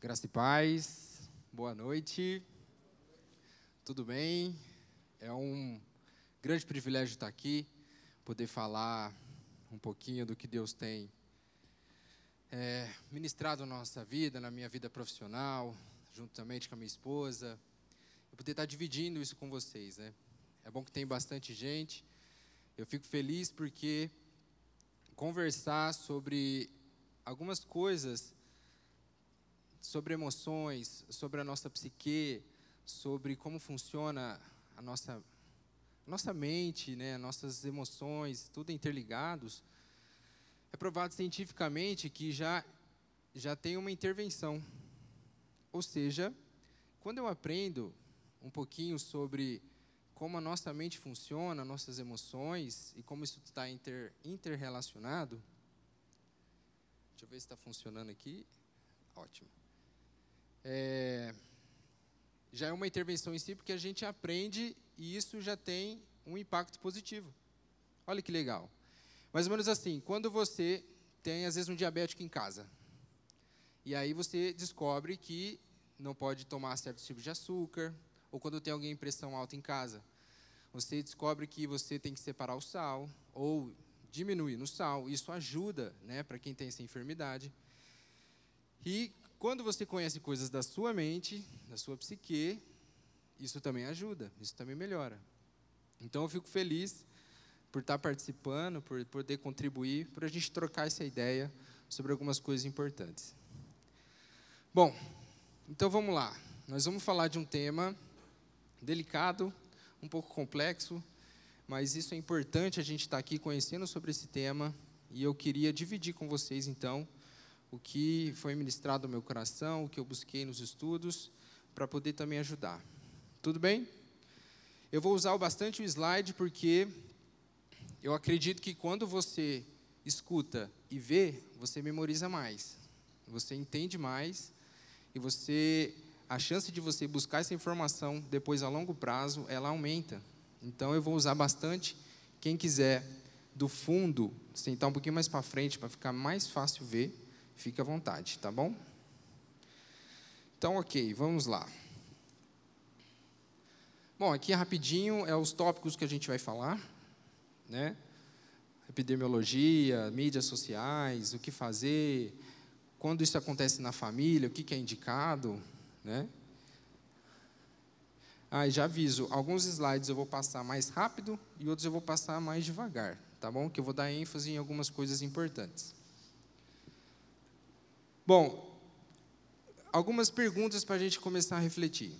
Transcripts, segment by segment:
Graça e paz, boa noite, tudo bem? É um grande privilégio estar aqui, poder falar um pouquinho do que Deus tem é, ministrado na nossa vida, na minha vida profissional, juntamente com a minha esposa, e poder estar dividindo isso com vocês, né? É bom que tem bastante gente, eu fico feliz porque conversar sobre algumas coisas sobre emoções, sobre a nossa psique, sobre como funciona a nossa, nossa mente, né, nossas emoções, tudo interligados, é provado cientificamente que já, já tem uma intervenção. Ou seja, quando eu aprendo um pouquinho sobre como a nossa mente funciona, nossas emoções e como isso está inter, interrelacionado. Deixa eu ver se está funcionando aqui. Ótimo é, já é uma intervenção em si, porque a gente aprende e isso já tem um impacto positivo. Olha que legal. Mais ou menos assim, quando você tem, às vezes, um diabético em casa, e aí você descobre que não pode tomar certos tipos de açúcar, ou quando tem alguém em pressão alta em casa, você descobre que você tem que separar o sal, ou diminuir no sal. Isso ajuda né, para quem tem essa enfermidade. E quando você conhece coisas da sua mente, da sua psique, isso também ajuda, isso também melhora. Então eu fico feliz por estar participando, por poder contribuir, por a gente trocar essa ideia sobre algumas coisas importantes. Bom, então vamos lá. Nós vamos falar de um tema delicado, um pouco complexo, mas isso é importante a gente estar aqui conhecendo sobre esse tema e eu queria dividir com vocês então o que foi ministrado no meu coração, o que eu busquei nos estudos, para poder também ajudar. Tudo bem? Eu vou usar bastante o slide porque eu acredito que quando você escuta e vê, você memoriza mais. Você entende mais e você a chance de você buscar essa informação depois a longo prazo, ela aumenta. Então eu vou usar bastante. Quem quiser do fundo sentar um pouquinho mais para frente para ficar mais fácil ver, Fique à vontade, tá bom? Então, ok, vamos lá. Bom, aqui rapidinho é os tópicos que a gente vai falar, né? Epidemiologia, mídias sociais, o que fazer, quando isso acontece na família, o que, é indicado, né? Ah, já aviso, alguns slides eu vou passar mais rápido e outros eu vou passar mais devagar, tá bom? Que eu vou dar ênfase em algumas coisas importantes. Bom, algumas perguntas para a gente começar a refletir.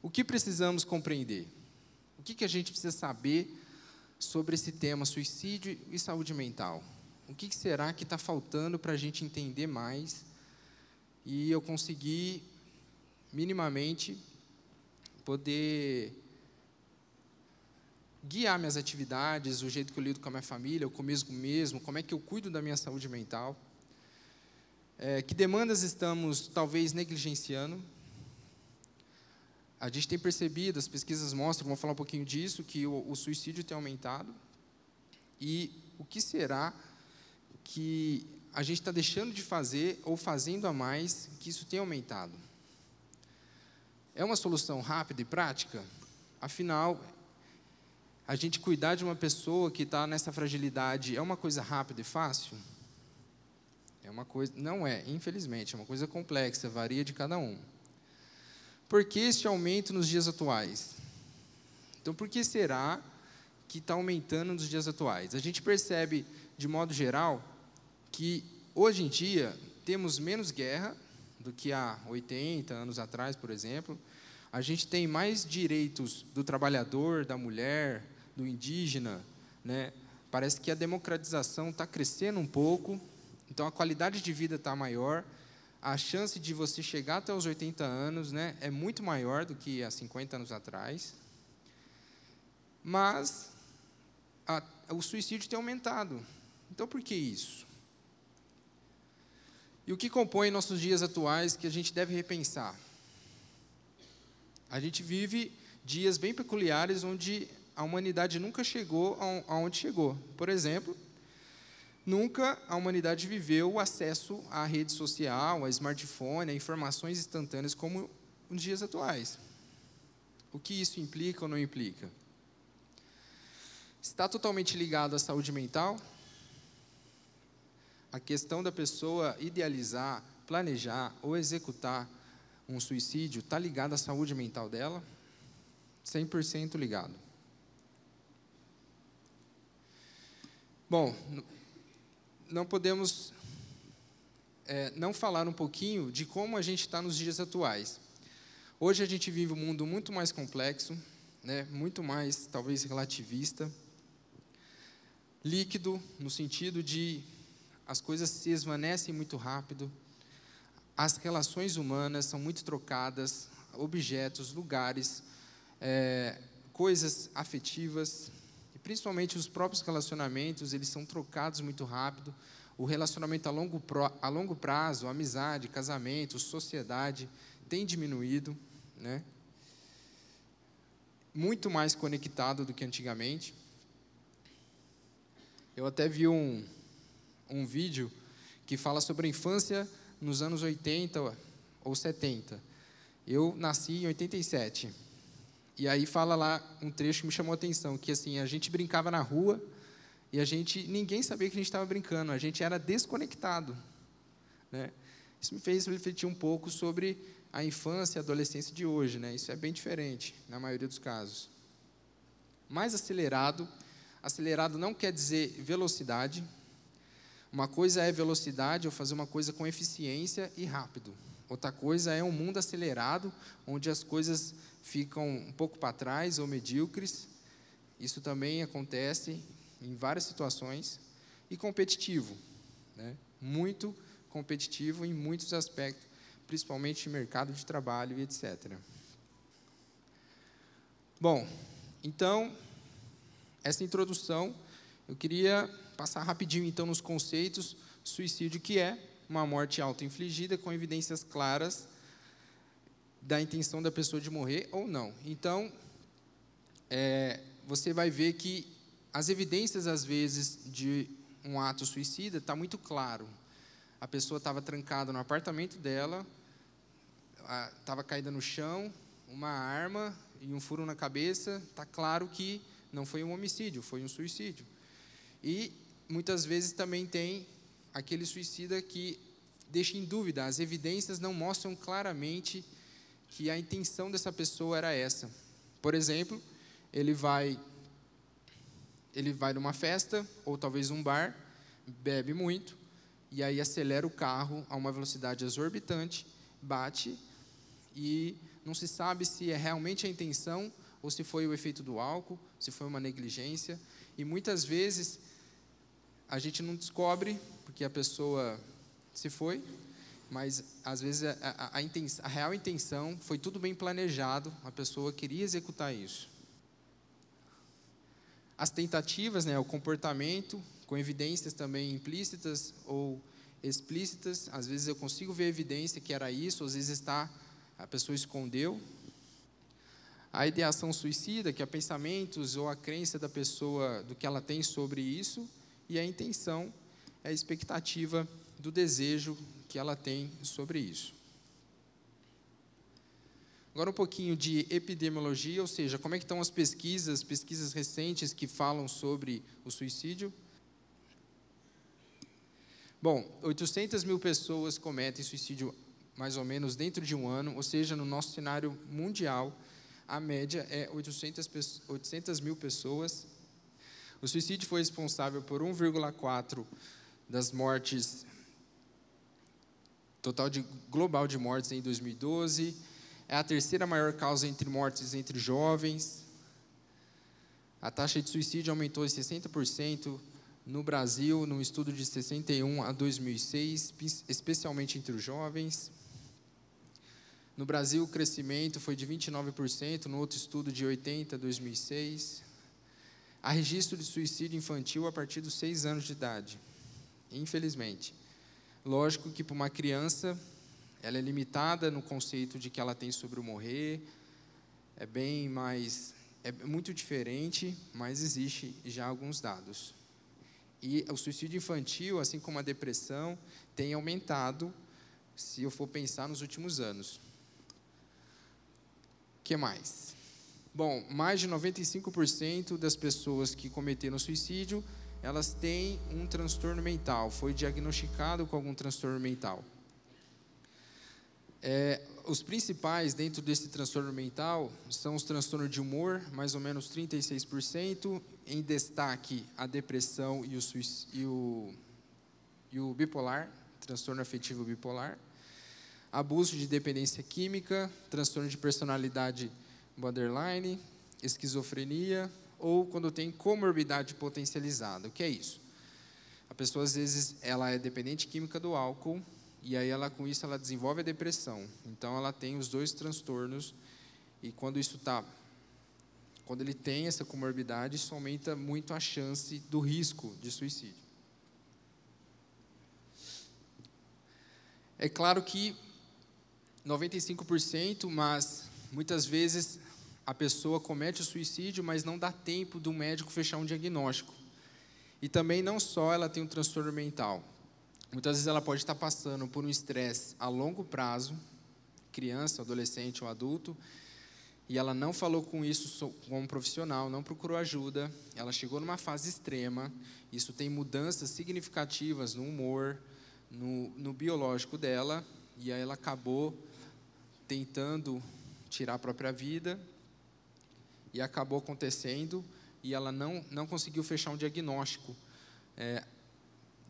O que precisamos compreender? O que, que a gente precisa saber sobre esse tema suicídio e saúde mental? O que, que será que está faltando para a gente entender mais e eu conseguir, minimamente, poder guiar minhas atividades, o jeito que eu lido com a minha família, comigo mesmo, como é que eu cuido da minha saúde mental? É, que demandas estamos talvez negligenciando? A gente tem percebido, as pesquisas mostram, vamos falar um pouquinho disso, que o, o suicídio tem aumentado. E o que será que a gente está deixando de fazer ou fazendo a mais que isso tem aumentado? É uma solução rápida e prática? Afinal, a gente cuidar de uma pessoa que está nessa fragilidade é uma coisa rápida e fácil? É uma coisa, não é, infelizmente, é uma coisa complexa, varia de cada um. Por que este aumento nos dias atuais? Então, por que será que está aumentando nos dias atuais? A gente percebe, de modo geral, que hoje em dia temos menos guerra do que há 80 anos atrás, por exemplo. A gente tem mais direitos do trabalhador, da mulher, do indígena, né? Parece que a democratização está crescendo um pouco, então a qualidade de vida está maior, a chance de você chegar até os 80 anos né, é muito maior do que há 50 anos atrás. Mas a, o suicídio tem aumentado. Então por que isso? E o que compõe nossos dias atuais que a gente deve repensar? A gente vive dias bem peculiares onde a humanidade nunca chegou aonde chegou. Por exemplo, Nunca a humanidade viveu o acesso à rede social, a smartphone, a informações instantâneas como nos dias atuais. O que isso implica ou não implica? Está totalmente ligado à saúde mental? A questão da pessoa idealizar, planejar ou executar um suicídio está ligada à saúde mental dela? 100% ligado. Bom, não podemos é, não falar um pouquinho de como a gente está nos dias atuais. Hoje a gente vive um mundo muito mais complexo, né, muito mais, talvez, relativista, líquido, no sentido de as coisas se esvanecem muito rápido, as relações humanas são muito trocadas, objetos, lugares, é, coisas afetivas, principalmente os próprios relacionamentos, eles são trocados muito rápido. O relacionamento a longo, pro, a longo prazo, amizade, casamento, sociedade, tem diminuído, né? muito mais conectado do que antigamente. Eu até vi um, um vídeo que fala sobre a infância nos anos 80 ou 70. Eu nasci em 87. E aí fala lá um trecho que me chamou a atenção, que assim, a gente brincava na rua e a gente ninguém sabia que a gente estava brincando, a gente era desconectado, né? Isso me fez refletir um pouco sobre a infância e a adolescência de hoje, né? Isso é bem diferente na maioria dos casos. Mais acelerado, acelerado não quer dizer velocidade. Uma coisa é velocidade, ou fazer uma coisa com eficiência e rápido. Outra coisa é um mundo acelerado, onde as coisas ficam um pouco para trás ou medíocres. Isso também acontece em várias situações. E competitivo, né? muito competitivo em muitos aspectos, principalmente mercado de trabalho e etc. Bom, então, essa introdução, eu queria passar rapidinho então nos conceitos. Suicídio que é uma morte auto-infligida com evidências claras da intenção da pessoa de morrer ou não. Então, é, você vai ver que as evidências, às vezes, de um ato suicida está muito claro. A pessoa estava trancada no apartamento dela, estava caída no chão, uma arma e um furo na cabeça. Está claro que não foi um homicídio, foi um suicídio. E muitas vezes também tem aquele suicida que deixa em dúvida, as evidências não mostram claramente que a intenção dessa pessoa era essa. Por exemplo, ele vai ele vai numa festa ou talvez um bar, bebe muito e aí acelera o carro a uma velocidade exorbitante, bate e não se sabe se é realmente a intenção ou se foi o efeito do álcool, se foi uma negligência e muitas vezes a gente não descobre porque a pessoa se foi mas às vezes a, a, a, intenção, a, real intenção foi tudo bem planejado, a pessoa queria executar isso. As tentativas, né, o comportamento, com evidências também implícitas ou explícitas, às vezes eu consigo ver evidência que era isso, às vezes está, a pessoa escondeu. A ideação suicida, que é pensamentos ou a crença da pessoa do que ela tem sobre isso, e a intenção é a expectativa do desejo que ela tem sobre isso. Agora um pouquinho de epidemiologia, ou seja, como é que estão as pesquisas, pesquisas recentes que falam sobre o suicídio. Bom, 800 mil pessoas cometem suicídio mais ou menos dentro de um ano, ou seja, no nosso cenário mundial, a média é 800, 800 mil pessoas. O suicídio foi responsável por 1,4 das mortes total de, global de mortes em 2012. É a terceira maior causa entre mortes entre jovens. A taxa de suicídio aumentou em 60% no Brasil, num estudo de 61 a 2006, especialmente entre os jovens. No Brasil, o crescimento foi de 29%, no outro estudo de 80 a 2006. Há registro de suicídio infantil a partir dos 6 anos de idade, infelizmente. Lógico que para uma criança, ela é limitada no conceito de que ela tem sobre o morrer, é bem mais, é muito diferente, mas existe já alguns dados. E o suicídio infantil, assim como a depressão, tem aumentado, se eu for pensar nos últimos anos. Que mais? Bom, mais de 95% das pessoas que cometeram suicídio, elas têm um transtorno mental, foi diagnosticado com algum transtorno mental. É, os principais dentro desse transtorno mental são os transtornos de humor, mais ou menos 36%, em destaque a depressão e o, e o, e o bipolar, transtorno afetivo bipolar, abuso de dependência química, transtorno de personalidade borderline, esquizofrenia ou quando tem comorbidade potencializada. O que é isso? A pessoa às vezes ela é dependente química do álcool e aí ela com isso ela desenvolve a depressão. Então ela tem os dois transtornos e quando isso está quando ele tem essa comorbidade, isso aumenta muito a chance do risco de suicídio. É claro que 95%, mas muitas vezes a pessoa comete o suicídio, mas não dá tempo do médico fechar um diagnóstico. E também não só ela tem um transtorno mental, Muitas vezes ela pode estar passando por um estresse a longo prazo, criança, adolescente ou adulto, e ela não falou com isso com um profissional, não procurou ajuda, ela chegou numa fase extrema, isso tem mudanças significativas no humor, no, no biológico dela, e aí ela acabou tentando tirar a própria vida, e acabou acontecendo, e ela não, não conseguiu fechar um diagnóstico. É,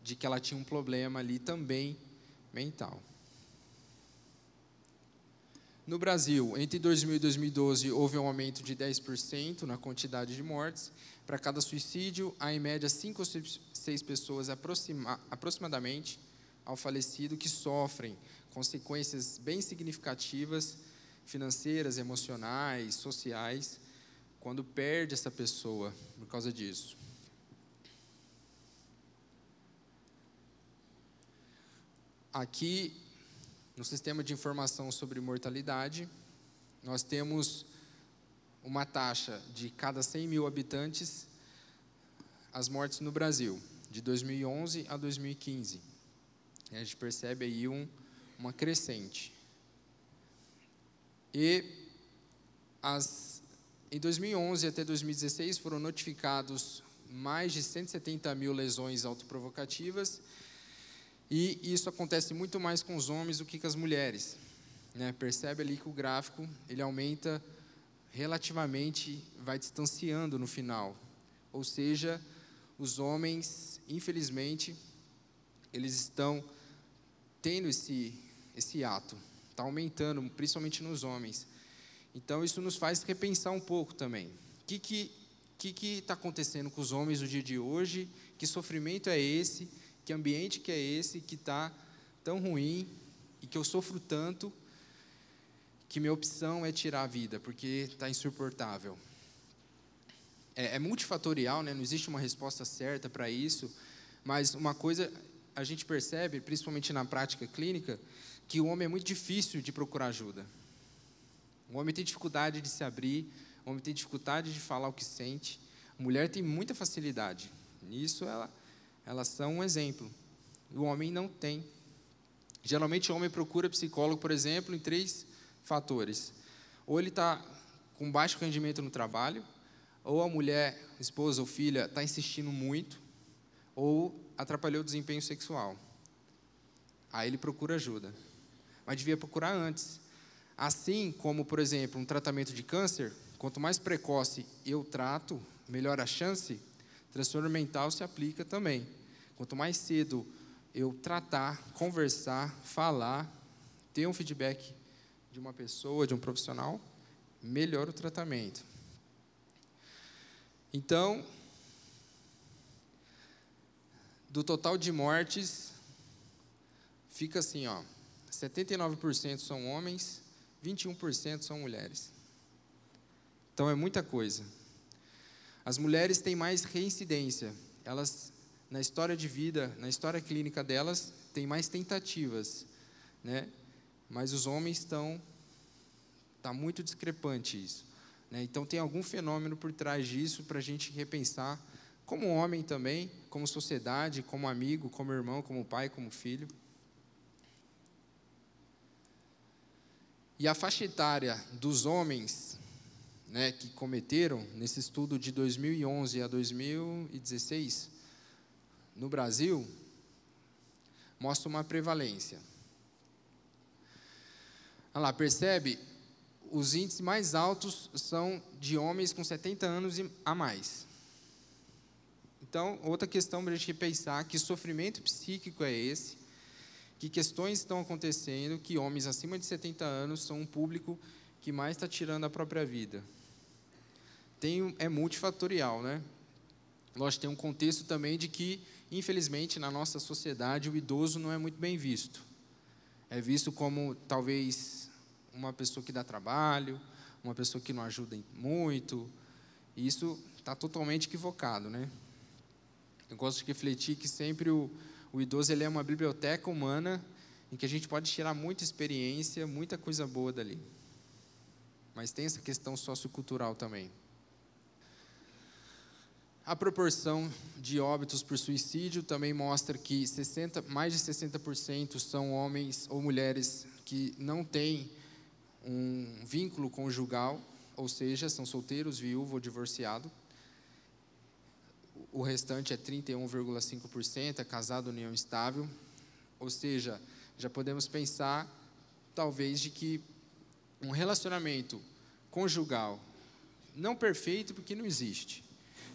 de que ela tinha um problema ali também mental. No Brasil, entre 2000 e 2012, houve um aumento de 10% na quantidade de mortes. Para cada suicídio, há em média 5 ou 6 pessoas aproxima, aproximadamente ao falecido que sofrem consequências bem significativas, financeiras, emocionais, sociais, quando perde essa pessoa por causa disso. Aqui, no sistema de informação sobre mortalidade, nós temos uma taxa de cada 100 mil habitantes as mortes no Brasil, de 2011 a 2015. A gente percebe aí um, uma crescente. E as, em 2011 até 2016 foram notificados mais de 170 mil lesões autoprovocativas e isso acontece muito mais com os homens do que com as mulheres. Né? Percebe ali que o gráfico ele aumenta relativamente, vai distanciando no final. Ou seja, os homens, infelizmente, eles estão tendo esse, esse ato, está aumentando, principalmente nos homens. Então, isso nos faz repensar um pouco também. O que está que, que que acontecendo com os homens no dia de hoje? Que sofrimento é esse? Que ambiente que é esse que está tão ruim e que eu sofro tanto que minha opção é tirar a vida, porque está insuportável. É, é multifatorial, né? não existe uma resposta certa para isso, mas uma coisa a gente percebe, principalmente na prática clínica, que o homem é muito difícil de procurar ajuda. O homem tem dificuldade de se abrir, o homem tem dificuldade de falar o que sente. A mulher tem muita facilidade. Nisso ela elas são um exemplo. O homem não tem. Geralmente o homem procura psicólogo, por exemplo, em três fatores. Ou ele está com baixo rendimento no trabalho, ou a mulher, esposa ou filha, está insistindo muito, ou atrapalhou o desempenho sexual. Aí ele procura ajuda. Mas devia procurar antes. Assim como, por exemplo, um tratamento de câncer, quanto mais precoce eu trato, melhor a chance, transtorno mental se aplica também. Quanto mais cedo eu tratar, conversar, falar, ter um feedback de uma pessoa, de um profissional, melhor o tratamento. Então, do total de mortes, fica assim, ó, 79% são homens, 21% são mulheres. Então é muita coisa. As mulheres têm mais reincidência, elas na história de vida, na história clínica delas, tem mais tentativas, né? Mas os homens estão está muito discrepante isso, né? Então tem algum fenômeno por trás disso para a gente repensar como homem também, como sociedade, como amigo, como irmão, como pai, como filho. E a faixa etária dos homens né, que cometeram, nesse estudo de 2011 a 2016, no Brasil, mostra uma prevalência. Olha lá, percebe? Os índices mais altos são de homens com 70 anos a mais. Então, outra questão para a gente pensar, que sofrimento psíquico é esse? Que questões estão acontecendo que homens acima de 70 anos são um público que mais está tirando a própria vida? Tem, é multifatorial, né? Lógico, tem um contexto também de que, infelizmente, na nossa sociedade, o idoso não é muito bem visto. É visto como, talvez, uma pessoa que dá trabalho, uma pessoa que não ajuda muito. E isso está totalmente equivocado, né? Eu gosto de refletir que sempre o, o idoso ele é uma biblioteca humana em que a gente pode tirar muita experiência, muita coisa boa dali. Mas tem essa questão sociocultural também. A proporção de óbitos por suicídio também mostra que 60, mais de 60% são homens ou mulheres que não têm um vínculo conjugal, ou seja, são solteiros, viúvo ou divorciado o restante é 31,5%, é casado união estável. Ou seja, já podemos pensar, talvez, de que um relacionamento conjugal não perfeito, porque não existe,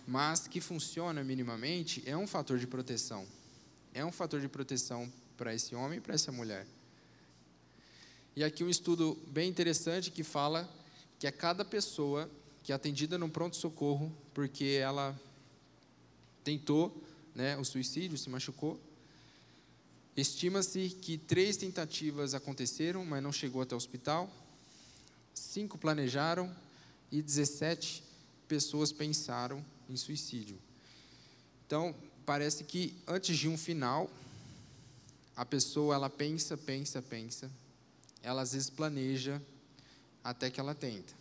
mas que funciona minimamente, é um fator de proteção. É um fator de proteção para esse homem e para essa mulher. E aqui um estudo bem interessante que fala que a cada pessoa que é atendida no pronto-socorro, porque ela tentou né, o suicídio, se machucou. Estima-se que três tentativas aconteceram, mas não chegou até o hospital. Cinco planejaram e 17 pessoas pensaram em suicídio. Então, parece que antes de um final, a pessoa ela pensa, pensa, pensa. Ela às vezes planeja até que ela tenta.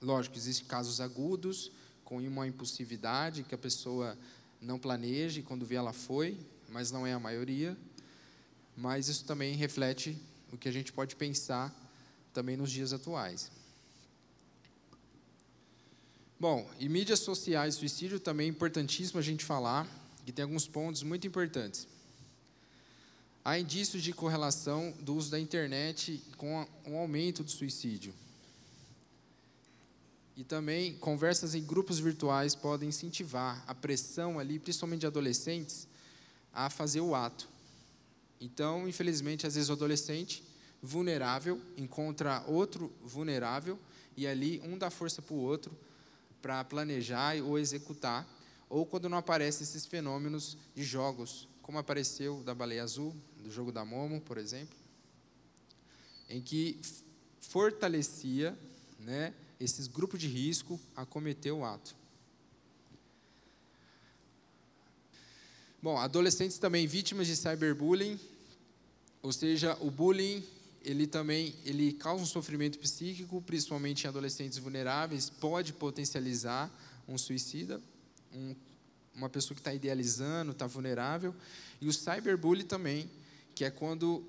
Lógico, existem casos agudos, com uma impulsividade que a pessoa não planeja e quando vê ela foi, mas não é a maioria. Mas isso também reflete o que a gente pode pensar também nos dias atuais. Bom, e mídias sociais, suicídio também é importantíssimo a gente falar, que tem alguns pontos muito importantes. Há indícios de correlação do uso da internet com o aumento do suicídio. E também conversas em grupos virtuais podem incentivar a pressão ali, principalmente de adolescentes, a fazer o ato. Então, infelizmente, às vezes o adolescente vulnerável encontra outro vulnerável e ali um dá força para o outro para planejar ou executar, ou quando não aparecem esses fenômenos de jogos, como apareceu da baleia azul, do jogo da Momo, por exemplo, em que fortalecia, né, esses grupos de risco a cometer o ato. Bom, adolescentes também vítimas de cyberbullying, ou seja, o bullying ele também ele causa um sofrimento psíquico, principalmente em adolescentes vulneráveis, pode potencializar um suicida, um, uma pessoa que está idealizando, está vulnerável, e o cyberbullying também, que é quando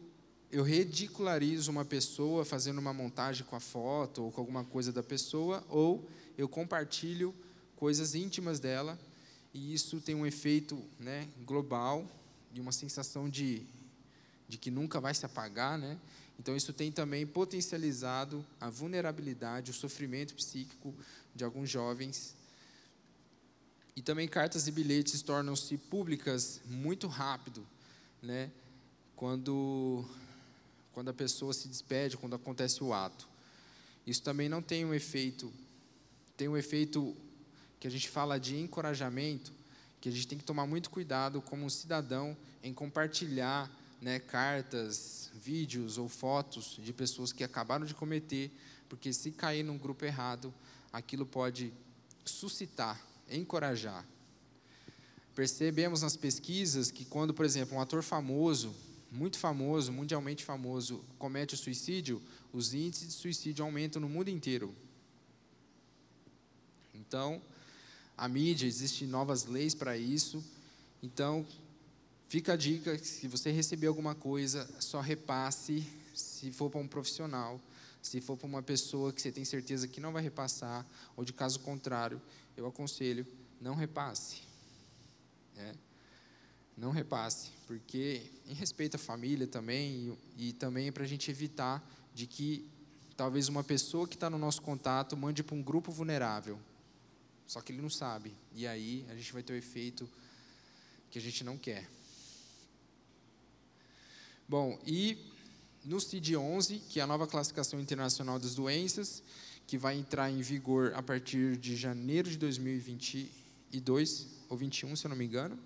eu ridicularizo uma pessoa fazendo uma montagem com a foto ou com alguma coisa da pessoa, ou eu compartilho coisas íntimas dela, e isso tem um efeito né, global e uma sensação de, de que nunca vai se apagar. Né? Então, isso tem também potencializado a vulnerabilidade, o sofrimento psíquico de alguns jovens. E também cartas e bilhetes tornam-se públicas muito rápido, né? quando quando a pessoa se despede, quando acontece o ato. Isso também não tem um efeito, tem um efeito que a gente fala de encorajamento, que a gente tem que tomar muito cuidado como cidadão em compartilhar né, cartas, vídeos ou fotos de pessoas que acabaram de cometer, porque se cair num grupo errado, aquilo pode suscitar, encorajar. Percebemos nas pesquisas que quando, por exemplo, um ator famoso muito famoso, mundialmente famoso, comete o suicídio, os índices de suicídio aumentam no mundo inteiro. Então, a mídia, existem novas leis para isso. Então, fica a dica: se você receber alguma coisa, só repasse se for para um profissional. Se for para uma pessoa que você tem certeza que não vai repassar, ou de caso contrário, eu aconselho, não repasse. É. Não repasse, porque em respeito à família também, e, e também para a gente evitar de que talvez uma pessoa que está no nosso contato mande para um grupo vulnerável, só que ele não sabe, e aí a gente vai ter o efeito que a gente não quer. Bom, e no CID-11, que é a nova classificação internacional das doenças, que vai entrar em vigor a partir de janeiro de 2022 ou 21, se eu não me engano,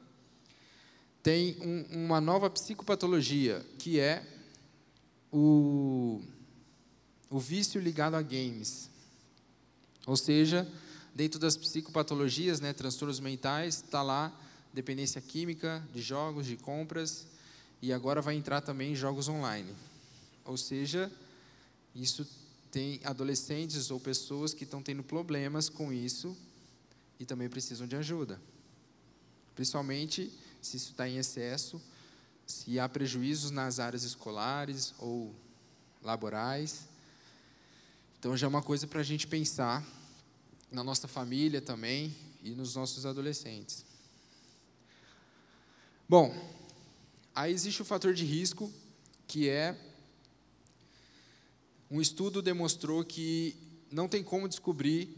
tem um, uma nova psicopatologia, que é o, o vício ligado a games. Ou seja, dentro das psicopatologias, né, transtornos mentais, está lá dependência química de jogos, de compras, e agora vai entrar também jogos online. Ou seja, isso tem adolescentes ou pessoas que estão tendo problemas com isso e também precisam de ajuda. Principalmente se isso está em excesso, se há prejuízos nas áreas escolares ou laborais. Então já é uma coisa para a gente pensar na nossa família também e nos nossos adolescentes. Bom, aí existe o fator de risco, que é um estudo demonstrou que não tem como descobrir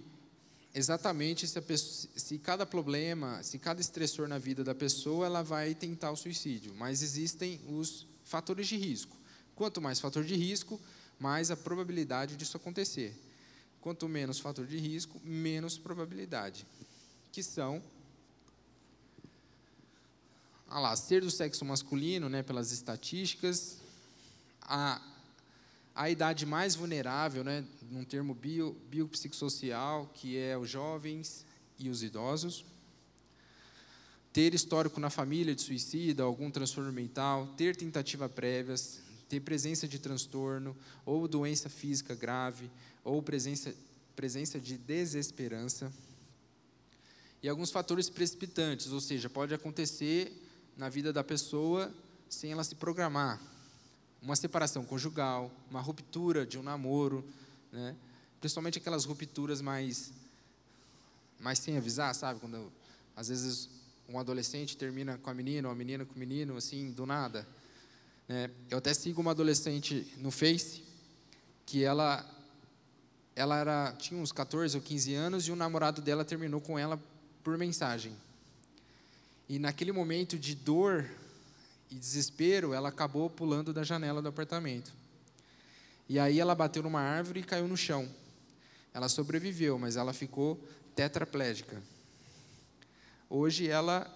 exatamente se, pessoa, se, cada problema, se cada estressor na vida da pessoa, ela vai tentar o suicídio. Mas existem os fatores de risco. Quanto mais fator de risco, mais a probabilidade disso acontecer. Quanto menos fator de risco, menos probabilidade. Que são ah lá, ser do sexo masculino, né, pelas estatísticas, a a idade mais vulnerável, né, num termo bio, biopsicossocial, que é os jovens e os idosos. Ter histórico na família de suicídio, algum transtorno mental, ter tentativa prévias, ter presença de transtorno ou doença física grave, ou presença, presença de desesperança. E alguns fatores precipitantes, ou seja, pode acontecer na vida da pessoa sem ela se programar uma separação conjugal, uma ruptura de um namoro, né? principalmente aquelas rupturas mais, mais sem avisar, sabe? Quando às vezes um adolescente termina com a menina, ou a menina com o menino, assim, do nada. Né? Eu até sigo uma adolescente no Face, que ela, ela era, tinha uns 14 ou 15 anos e o namorado dela terminou com ela por mensagem. E naquele momento de dor e desespero, ela acabou pulando da janela do apartamento. E aí ela bateu numa árvore e caiu no chão. Ela sobreviveu, mas ela ficou tetraplégica. Hoje ela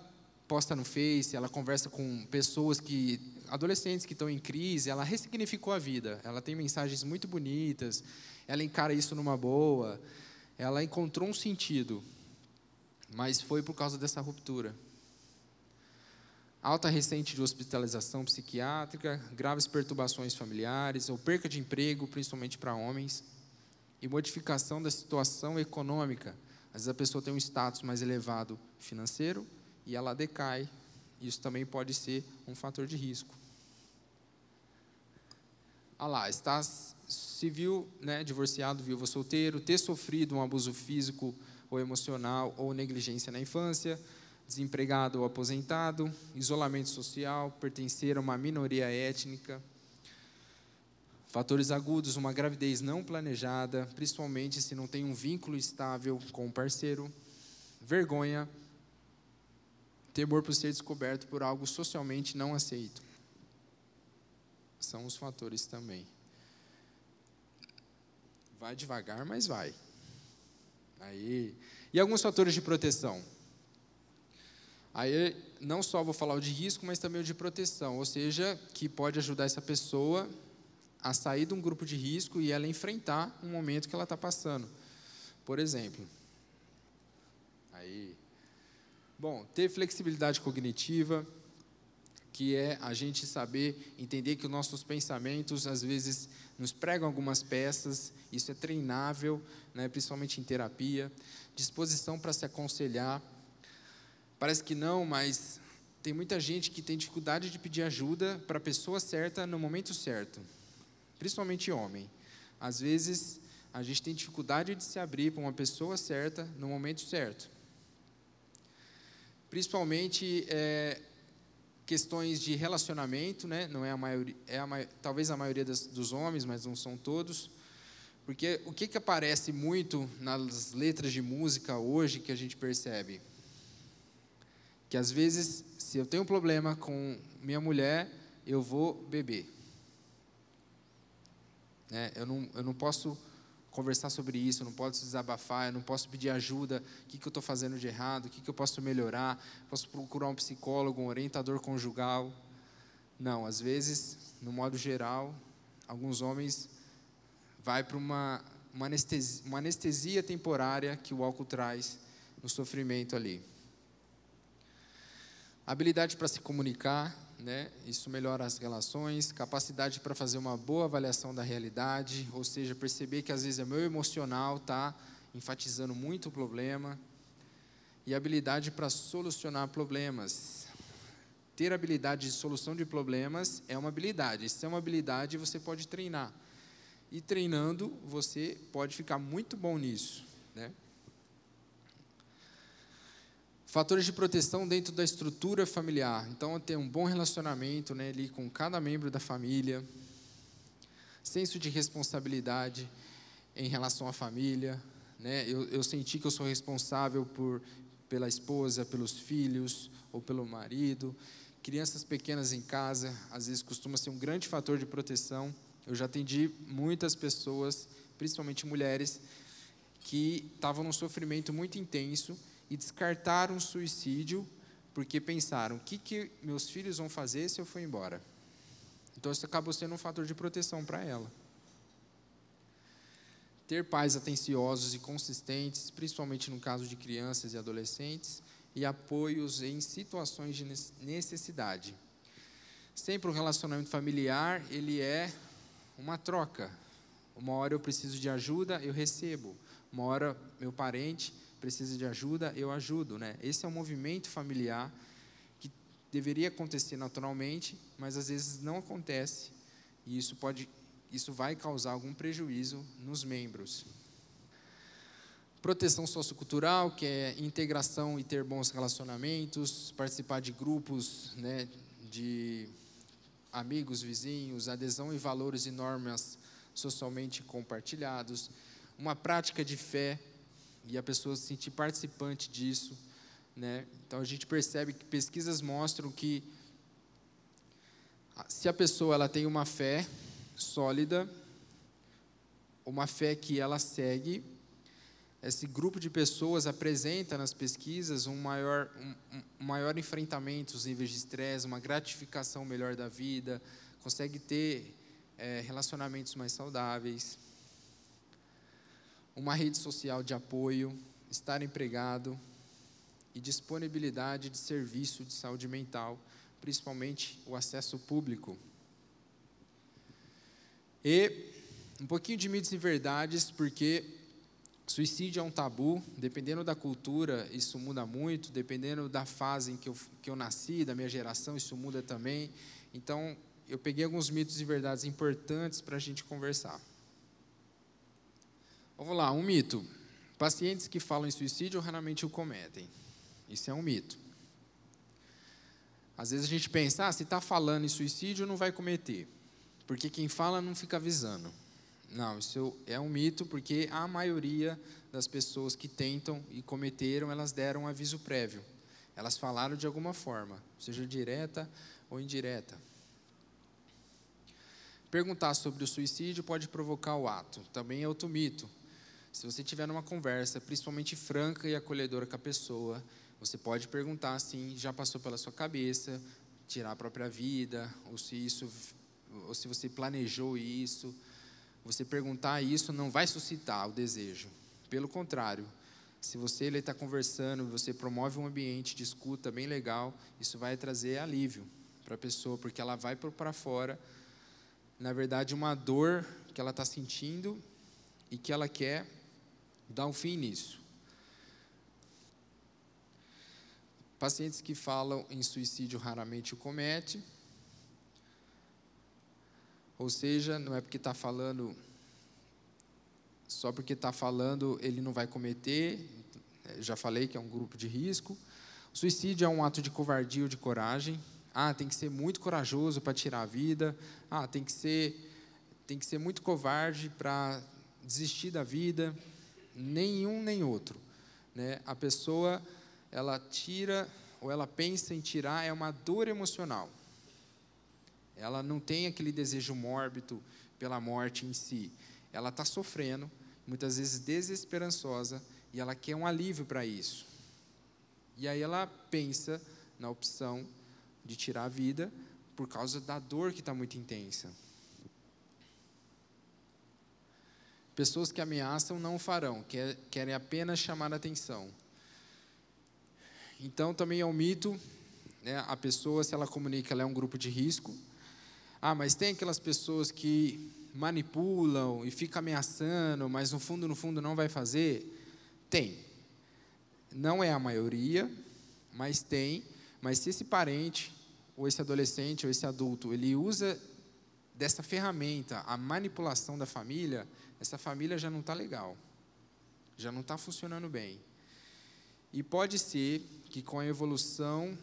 posta no Face, ela conversa com pessoas que adolescentes que estão em crise, ela ressignificou a vida. Ela tem mensagens muito bonitas, ela encara isso numa boa. Ela encontrou um sentido, mas foi por causa dessa ruptura alta recente de hospitalização psiquiátrica, graves perturbações familiares ou perca de emprego, principalmente para homens, e modificação da situação econômica. Às vezes a pessoa tem um status mais elevado financeiro e ela decai. Isso também pode ser um fator de risco. Ah lá, civil, né, divorciado, viúvo solteiro, ter sofrido um abuso físico ou emocional ou negligência na infância, desempregado ou aposentado, isolamento social, pertencer a uma minoria étnica, fatores agudos, uma gravidez não planejada, principalmente se não tem um vínculo estável com o parceiro, vergonha, temor por ser descoberto por algo socialmente não aceito. São os fatores também. Vai devagar, mas vai. Aí. E alguns fatores de proteção. Aí não só vou falar o de risco, mas também o de proteção, ou seja, que pode ajudar essa pessoa a sair de um grupo de risco e ela enfrentar um momento que ela está passando. Por exemplo, aí, bom, ter flexibilidade cognitiva, que é a gente saber entender que os nossos pensamentos às vezes nos pregam algumas peças, isso é treinável, né, principalmente em terapia, disposição para se aconselhar. Parece que não, mas tem muita gente que tem dificuldade de pedir ajuda para a pessoa certa no momento certo, principalmente homem. Às vezes a gente tem dificuldade de se abrir para uma pessoa certa no momento certo. Principalmente é, questões de relacionamento, né? Não é a maioria, é a, talvez a maioria das, dos homens, mas não são todos. Porque o que, que aparece muito nas letras de música hoje que a gente percebe? Que às vezes, se eu tenho um problema com minha mulher, eu vou beber. Né? Eu, não, eu não posso conversar sobre isso, eu não posso desabafar, eu não posso pedir ajuda, o que, que eu estou fazendo de errado, o que, que eu posso melhorar, posso procurar um psicólogo, um orientador conjugal. Não, às vezes, no modo geral, alguns homens vai para uma, uma, anestesia, uma anestesia temporária que o álcool traz no sofrimento ali. Habilidade para se comunicar, né? Isso melhora as relações, capacidade para fazer uma boa avaliação da realidade, ou seja, perceber que às vezes é meu emocional tá enfatizando muito o problema, e habilidade para solucionar problemas. Ter habilidade de solução de problemas é uma habilidade. Se é uma habilidade, você pode treinar. E treinando, você pode ficar muito bom nisso, né? Fatores de proteção dentro da estrutura familiar. Então, ter um bom relacionamento né, ali com cada membro da família. Senso de responsabilidade em relação à família. Né? Eu, eu senti que eu sou responsável por, pela esposa, pelos filhos ou pelo marido. Crianças pequenas em casa, às vezes costuma ser um grande fator de proteção. Eu já atendi muitas pessoas, principalmente mulheres, que estavam num sofrimento muito intenso e descartaram o suicídio porque pensaram: o que, que meus filhos vão fazer se eu for embora? Então, isso acabou sendo um fator de proteção para ela. Ter pais atenciosos e consistentes, principalmente no caso de crianças e adolescentes, e apoios em situações de necessidade. Sempre o relacionamento familiar, ele é uma troca. Uma hora eu preciso de ajuda, eu recebo. Uma hora meu parente precisa de ajuda, eu ajudo, né? Esse é um movimento familiar que deveria acontecer naturalmente, mas às vezes não acontece e isso pode, isso vai causar algum prejuízo nos membros. Proteção sociocultural, que é integração e ter bons relacionamentos, participar de grupos, né, de amigos, vizinhos, adesão e valores e normas socialmente compartilhados, uma prática de fé e a pessoa se sentir participante disso. Né? Então a gente percebe que pesquisas mostram que se a pessoa ela tem uma fé sólida, uma fé que ela segue, esse grupo de pessoas apresenta nas pesquisas um maior, um, um maior enfrentamento aos níveis de estresse, uma gratificação melhor da vida, consegue ter é, relacionamentos mais saudáveis uma rede social de apoio, estar empregado e disponibilidade de serviço de saúde mental, principalmente o acesso público. E um pouquinho de mitos e verdades, porque suicídio é um tabu, dependendo da cultura, isso muda muito, dependendo da fase em que eu, que eu nasci, da minha geração, isso muda também. Então, eu peguei alguns mitos e verdades importantes para a gente conversar. Vamos lá, um mito. Pacientes que falam em suicídio raramente o cometem. Isso é um mito. Às vezes a gente pensa, ah, se está falando em suicídio, não vai cometer. Porque quem fala não fica avisando. Não, isso é um mito, porque a maioria das pessoas que tentam e cometeram, elas deram um aviso prévio. Elas falaram de alguma forma, seja direta ou indireta. Perguntar sobre o suicídio pode provocar o ato. Também é outro mito. Se você tiver numa conversa, principalmente franca e acolhedora com a pessoa, você pode perguntar assim, já passou pela sua cabeça tirar a própria vida, ou se isso ou se você planejou isso. Você perguntar isso não vai suscitar o desejo. Pelo contrário, se você está conversando, você promove um ambiente de escuta bem legal, isso vai trazer alívio. para a pessoa, porque ela vai para fora, na verdade, uma dor que ela está sentindo e que ela quer dar um fim nisso. Pacientes que falam em suicídio raramente o comete, ou seja, não é porque está falando, só porque está falando ele não vai cometer, já falei que é um grupo de risco. O suicídio é um ato de covardia ou de coragem. Ah, tem que ser muito corajoso para tirar a vida. Ah, tem que ser, tem que ser muito covarde para desistir da vida. Nenhum nem outro. Né? A pessoa, ela tira ou ela pensa em tirar, é uma dor emocional. Ela não tem aquele desejo mórbido pela morte em si. Ela está sofrendo, muitas vezes desesperançosa, e ela quer um alívio para isso. E aí ela pensa na opção de tirar a vida por causa da dor que está muito intensa. Pessoas que ameaçam não farão, querem apenas chamar a atenção. Então também é um mito, né? a pessoa, se ela comunica, ela é um grupo de risco. Ah, mas tem aquelas pessoas que manipulam e ficam ameaçando, mas no fundo, no fundo não vai fazer. Tem. Não é a maioria, mas tem. Mas se esse parente, ou esse adolescente, ou esse adulto, ele usa dessa ferramenta, a manipulação da família, essa família já não está legal. Já não está funcionando bem. E pode ser que com a evolução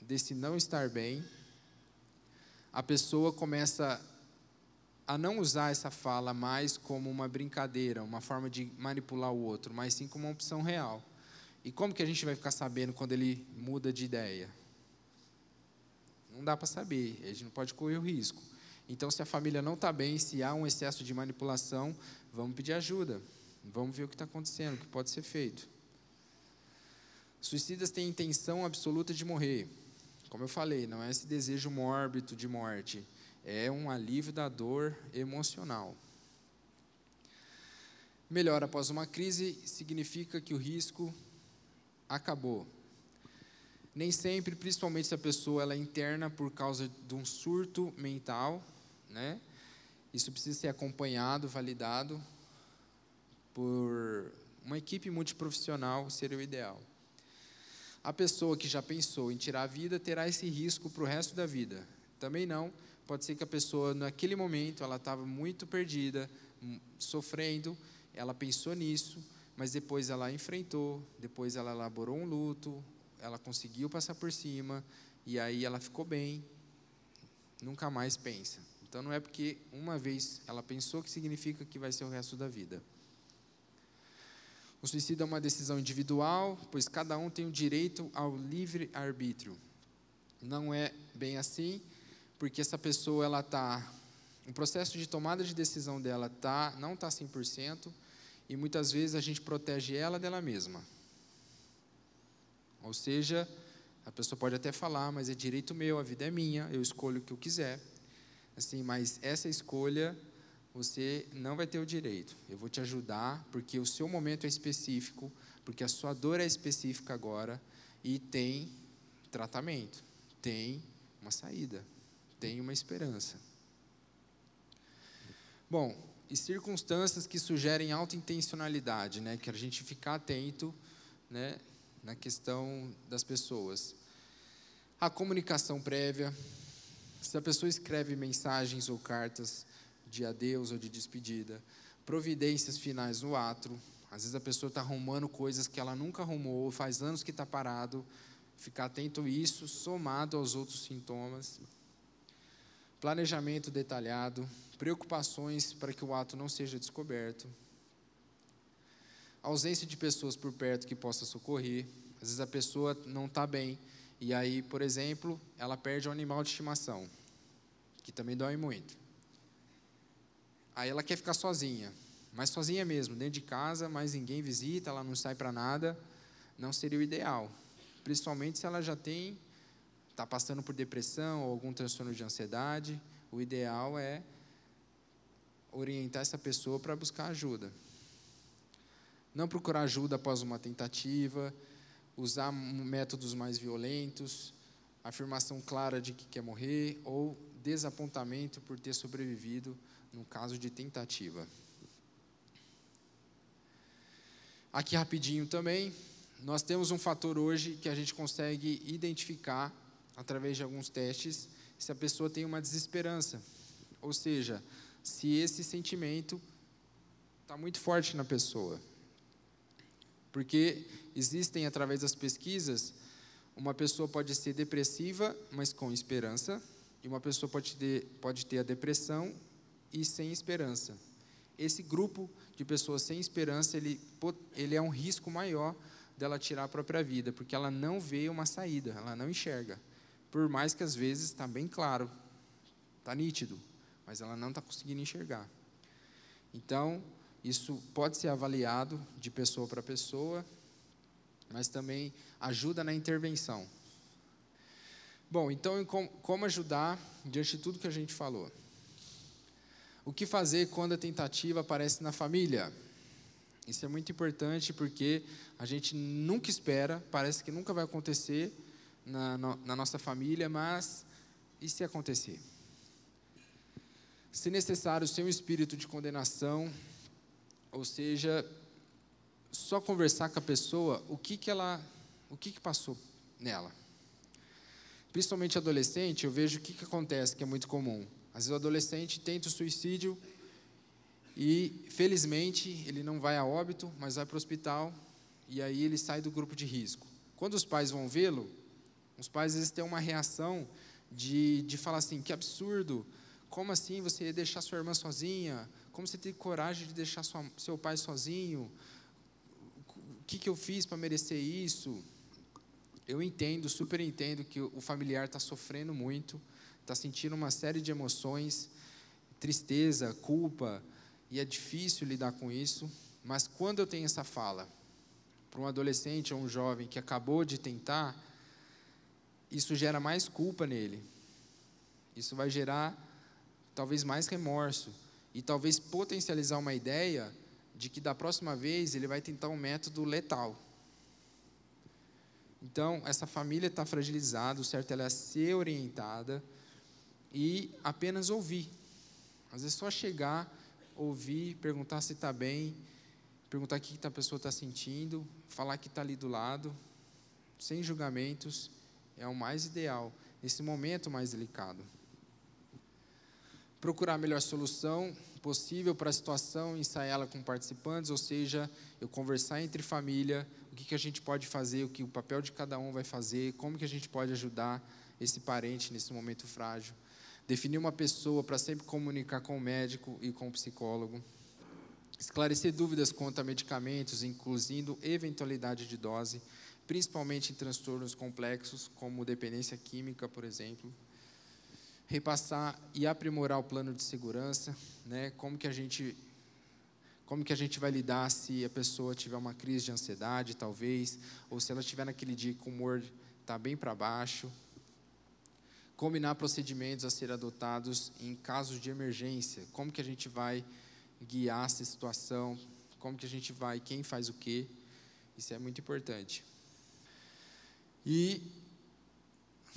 desse não estar bem, a pessoa começa a não usar essa fala mais como uma brincadeira, uma forma de manipular o outro, mas sim como uma opção real. E como que a gente vai ficar sabendo quando ele muda de ideia? Não dá para saber, a gente não pode correr o risco. Então, se a família não está bem, se há um excesso de manipulação, vamos pedir ajuda. Vamos ver o que está acontecendo, o que pode ser feito. Suicidas têm intenção absoluta de morrer. Como eu falei, não é esse desejo mórbido de morte é um alívio da dor emocional. Melhor após uma crise significa que o risco acabou. Nem sempre, principalmente se a pessoa ela é interna por causa de um surto mental, né? Isso precisa ser acompanhado, validado por uma equipe multiprofissional, seria o ideal. A pessoa que já pensou em tirar a vida terá esse risco para o resto da vida. Também não, Pode ser que a pessoa, naquele momento, ela estava muito perdida, hum, sofrendo, ela pensou nisso, mas depois ela enfrentou, depois ela elaborou um luto, ela conseguiu passar por cima, e aí ela ficou bem, nunca mais pensa. Então não é porque uma vez ela pensou que significa que vai ser o resto da vida. O suicídio é uma decisão individual, pois cada um tem o direito ao livre arbítrio. Não é bem assim, porque essa pessoa ela tá o processo de tomada de decisão dela tá não está 100% e muitas vezes a gente protege ela dela mesma. Ou seja, a pessoa pode até falar, mas é direito meu, a vida é minha, eu escolho o que eu quiser. Assim, mas essa escolha você não vai ter o direito. Eu vou te ajudar porque o seu momento é específico, porque a sua dor é específica agora e tem tratamento, tem uma saída tem uma esperança. Bom, e circunstâncias que sugerem alta intencionalidade, né, que a gente ficar atento, né, na questão das pessoas. A comunicação prévia, se a pessoa escreve mensagens ou cartas de adeus ou de despedida, providências finais no ato, às vezes a pessoa está arrumando coisas que ela nunca arrumou, faz anos que está parado, ficar atento a isso, somado aos outros sintomas planejamento detalhado, preocupações para que o ato não seja descoberto, ausência de pessoas por perto que possa socorrer. Às vezes a pessoa não está bem e aí, por exemplo, ela perde um animal de estimação, que também dói muito. Aí ela quer ficar sozinha, mas sozinha mesmo, dentro de casa, mas ninguém visita, ela não sai para nada, não seria o ideal. Principalmente se ela já tem está passando por depressão ou algum transtorno de ansiedade, o ideal é orientar essa pessoa para buscar ajuda. Não procurar ajuda após uma tentativa, usar métodos mais violentos, afirmação clara de que quer morrer ou desapontamento por ter sobrevivido no caso de tentativa. Aqui rapidinho também, nós temos um fator hoje que a gente consegue identificar através de alguns testes se a pessoa tem uma desesperança. Ou seja, se esse sentimento está muito forte na pessoa. Porque existem, através das pesquisas, uma pessoa pode ser depressiva, mas com esperança, e uma pessoa pode ter, pode ter a depressão e sem esperança. Esse grupo de pessoas sem esperança, ele, ele é um risco maior dela tirar a própria vida, porque ela não vê uma saída, ela não enxerga. Por mais que às vezes está bem claro, está nítido, mas ela não está conseguindo enxergar. Então, isso pode ser avaliado de pessoa para pessoa, mas também ajuda na intervenção. Bom, então, como ajudar diante de tudo que a gente falou? O que fazer quando a tentativa aparece na família? Isso é muito importante porque a gente nunca espera, parece que nunca vai acontecer na, na nossa família, mas e se acontecer? Se necessário, sem um espírito de condenação, ou seja, só conversar com a pessoa o que, que ela, o que, que passou nela. Principalmente adolescente, eu vejo o que, que acontece, que é muito comum. Às vezes o adolescente tenta o suicídio e, felizmente, ele não vai a óbito, mas vai para o hospital e aí ele sai do grupo de risco. Quando os pais vão vê-lo, os pais às vezes têm uma reação de, de falar assim: que absurdo, como assim você deixar sua irmã sozinha? Como você tem coragem de deixar sua, seu pai sozinho? O que, que eu fiz para merecer isso? Eu entendo, super entendo que o familiar está sofrendo muito, está sentindo uma série de emoções, tristeza, culpa, e é difícil lidar com isso. Mas quando eu tenho essa fala para um adolescente ou um jovem que acabou de tentar, isso gera mais culpa nele. Isso vai gerar talvez mais remorso e talvez potencializar uma ideia de que da próxima vez ele vai tentar um método letal. Então, essa família está fragilizada, o certo é ser orientada e apenas ouvir. Às vezes só chegar, ouvir, perguntar se está bem, perguntar o que a pessoa está sentindo, falar que está ali do lado, sem julgamentos, é o mais ideal, nesse momento mais delicado procurar a melhor solução possível para a situação, ensaiá-la com participantes, ou seja, eu conversar entre família, o que, que a gente pode fazer, o que o papel de cada um vai fazer, como que a gente pode ajudar esse parente nesse momento frágil. Definir uma pessoa para sempre comunicar com o médico e com o psicólogo. Esclarecer dúvidas quanto a medicamentos, incluindo eventualidade de dose, principalmente em transtornos complexos, como dependência química, por exemplo repassar e aprimorar o plano de segurança, né? Como que a gente como que a gente vai lidar se a pessoa tiver uma crise de ansiedade, talvez, ou se ela estiver naquele dia com o humor está bem para baixo. Combinar procedimentos a ser adotados em casos de emergência. Como que a gente vai guiar essa situação? Como que a gente vai, quem faz o quê? Isso é muito importante. E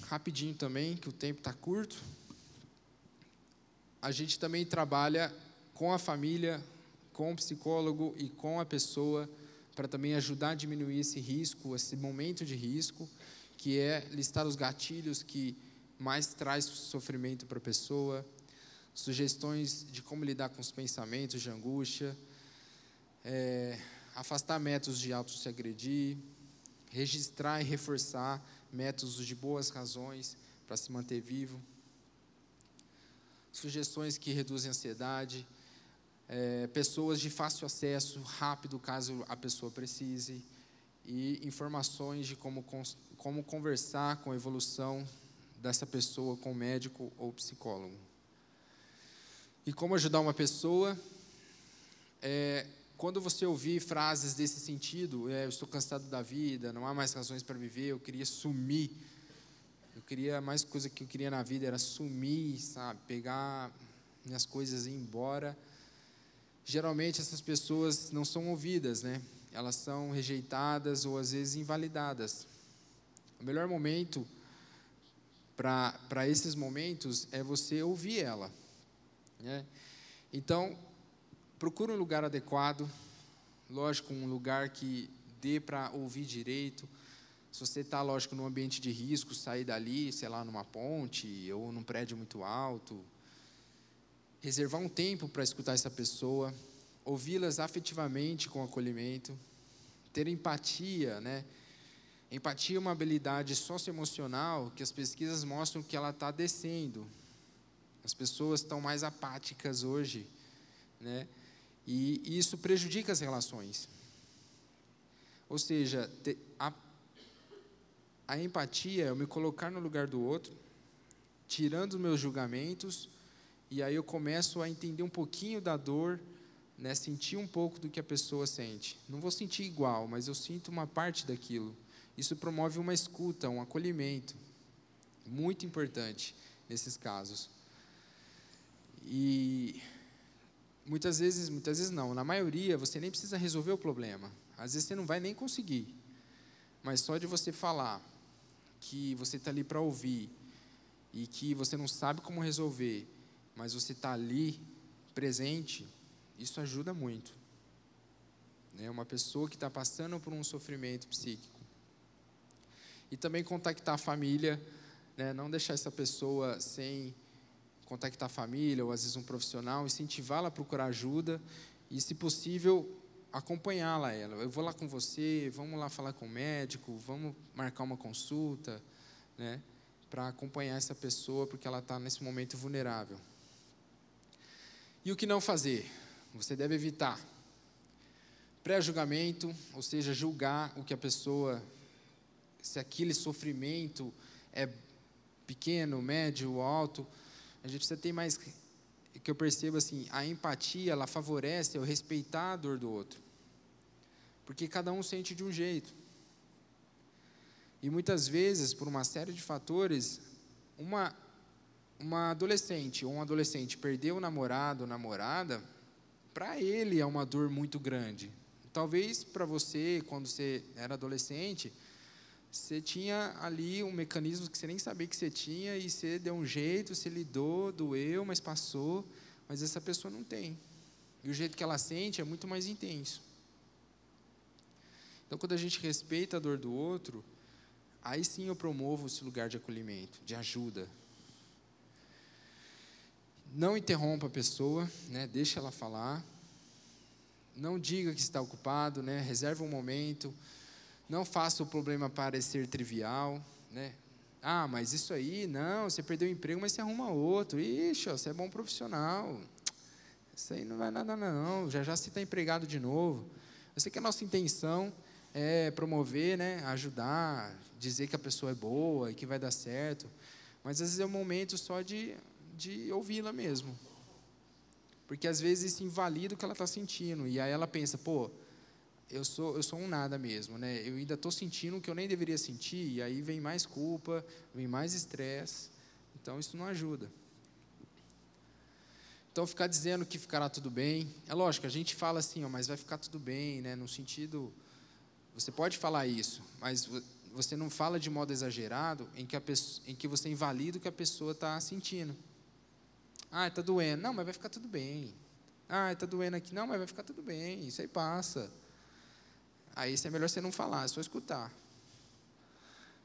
rapidinho também, que o tempo está curto a gente também trabalha com a família, com o psicólogo e com a pessoa para também ajudar a diminuir esse risco, esse momento de risco, que é listar os gatilhos que mais traz sofrimento para a pessoa, sugestões de como lidar com os pensamentos de angústia, é, afastar métodos de auto se agredir, registrar e reforçar métodos de boas razões para se manter vivo sugestões que reduzem a ansiedade, é, pessoas de fácil acesso, rápido, caso a pessoa precise, e informações de como, como conversar com a evolução dessa pessoa com médico ou psicólogo. E como ajudar uma pessoa, é, quando você ouvir frases desse sentido, é, eu estou cansado da vida, não há mais razões para viver, eu queria sumir eu queria, mais coisa que eu queria na vida era sumir, sabe? Pegar minhas coisas e ir embora. Geralmente essas pessoas não são ouvidas, né? Elas são rejeitadas ou às vezes invalidadas. O melhor momento para esses momentos é você ouvir ela. Né? Então, procure um lugar adequado, lógico, um lugar que dê para ouvir direito. Se você está, lógico, num ambiente de risco, sair dali, sei lá, numa ponte ou num prédio muito alto. Reservar um tempo para escutar essa pessoa, ouvi-las afetivamente com acolhimento, ter empatia, né? Empatia é uma habilidade socioemocional que as pesquisas mostram que ela está descendo. As pessoas estão mais apáticas hoje, né? E isso prejudica as relações. Ou seja, a, a empatia é eu me colocar no lugar do outro, tirando os meus julgamentos, e aí eu começo a entender um pouquinho da dor, né, sentir um pouco do que a pessoa sente. Não vou sentir igual, mas eu sinto uma parte daquilo. Isso promove uma escuta, um acolhimento. Muito importante nesses casos. E muitas vezes, muitas vezes não, na maioria você nem precisa resolver o problema. Às vezes você não vai nem conseguir. Mas só de você falar que você está ali para ouvir e que você não sabe como resolver, mas você está ali presente, isso ajuda muito. É uma pessoa que está passando por um sofrimento psíquico. E também contactar a família, né? não deixar essa pessoa sem contactar a família ou às vezes um profissional, incentivá-la a procurar ajuda e, se possível, acompanhá-la ela. Eu vou lá com você, vamos lá falar com o médico, vamos marcar uma consulta, né, para acompanhar essa pessoa porque ela está nesse momento vulnerável. E o que não fazer? Você deve evitar pré-julgamento, ou seja, julgar o que a pessoa, se aquele sofrimento é pequeno, médio alto. A gente precisa ter mais que eu percebo assim, a empatia, ela favorece eu respeitar a dor do outro. Porque cada um sente de um jeito. E muitas vezes, por uma série de fatores, uma, uma adolescente ou um adolescente perdeu o namorado ou namorada, para ele é uma dor muito grande. Talvez para você, quando você era adolescente, você tinha ali um mecanismo que você nem sabia que você tinha e você deu um jeito, você lidou, doeu, mas passou, mas essa pessoa não tem. E o jeito que ela sente é muito mais intenso. Então, quando a gente respeita a dor do outro, aí sim eu promovo esse lugar de acolhimento, de ajuda. Não interrompa a pessoa, né? deixa ela falar. Não diga que está ocupado, né? reserva um momento. Não faça o problema parecer trivial. Né? Ah, mas isso aí, não, você perdeu o emprego, mas você arruma outro. Ixi, você é bom profissional. Isso aí não vai nada, não. Já já você está empregado de novo. Eu sei que a nossa intenção é promover, né, ajudar, dizer que a pessoa é boa e que vai dar certo. Mas às vezes é um momento só de, de ouvi-la mesmo. Porque às vezes isso invalida o que ela está sentindo. E aí ela pensa, pô, eu sou, eu sou um nada mesmo, né? Eu ainda estou sentindo o que eu nem deveria sentir. E aí vem mais culpa, vem mais estresse. Então isso não ajuda. Então ficar dizendo que ficará tudo bem. É lógico, a gente fala assim, ó, mas vai ficar tudo bem, né? No sentido você pode falar isso, mas você não fala de modo exagerado em que, pessoa, em que você invalida o que a pessoa está sentindo. Ah, está doendo. Não, mas vai ficar tudo bem. Ah, está doendo aqui. Não, mas vai ficar tudo bem. Isso aí passa. Aí é melhor você não falar, é só escutar.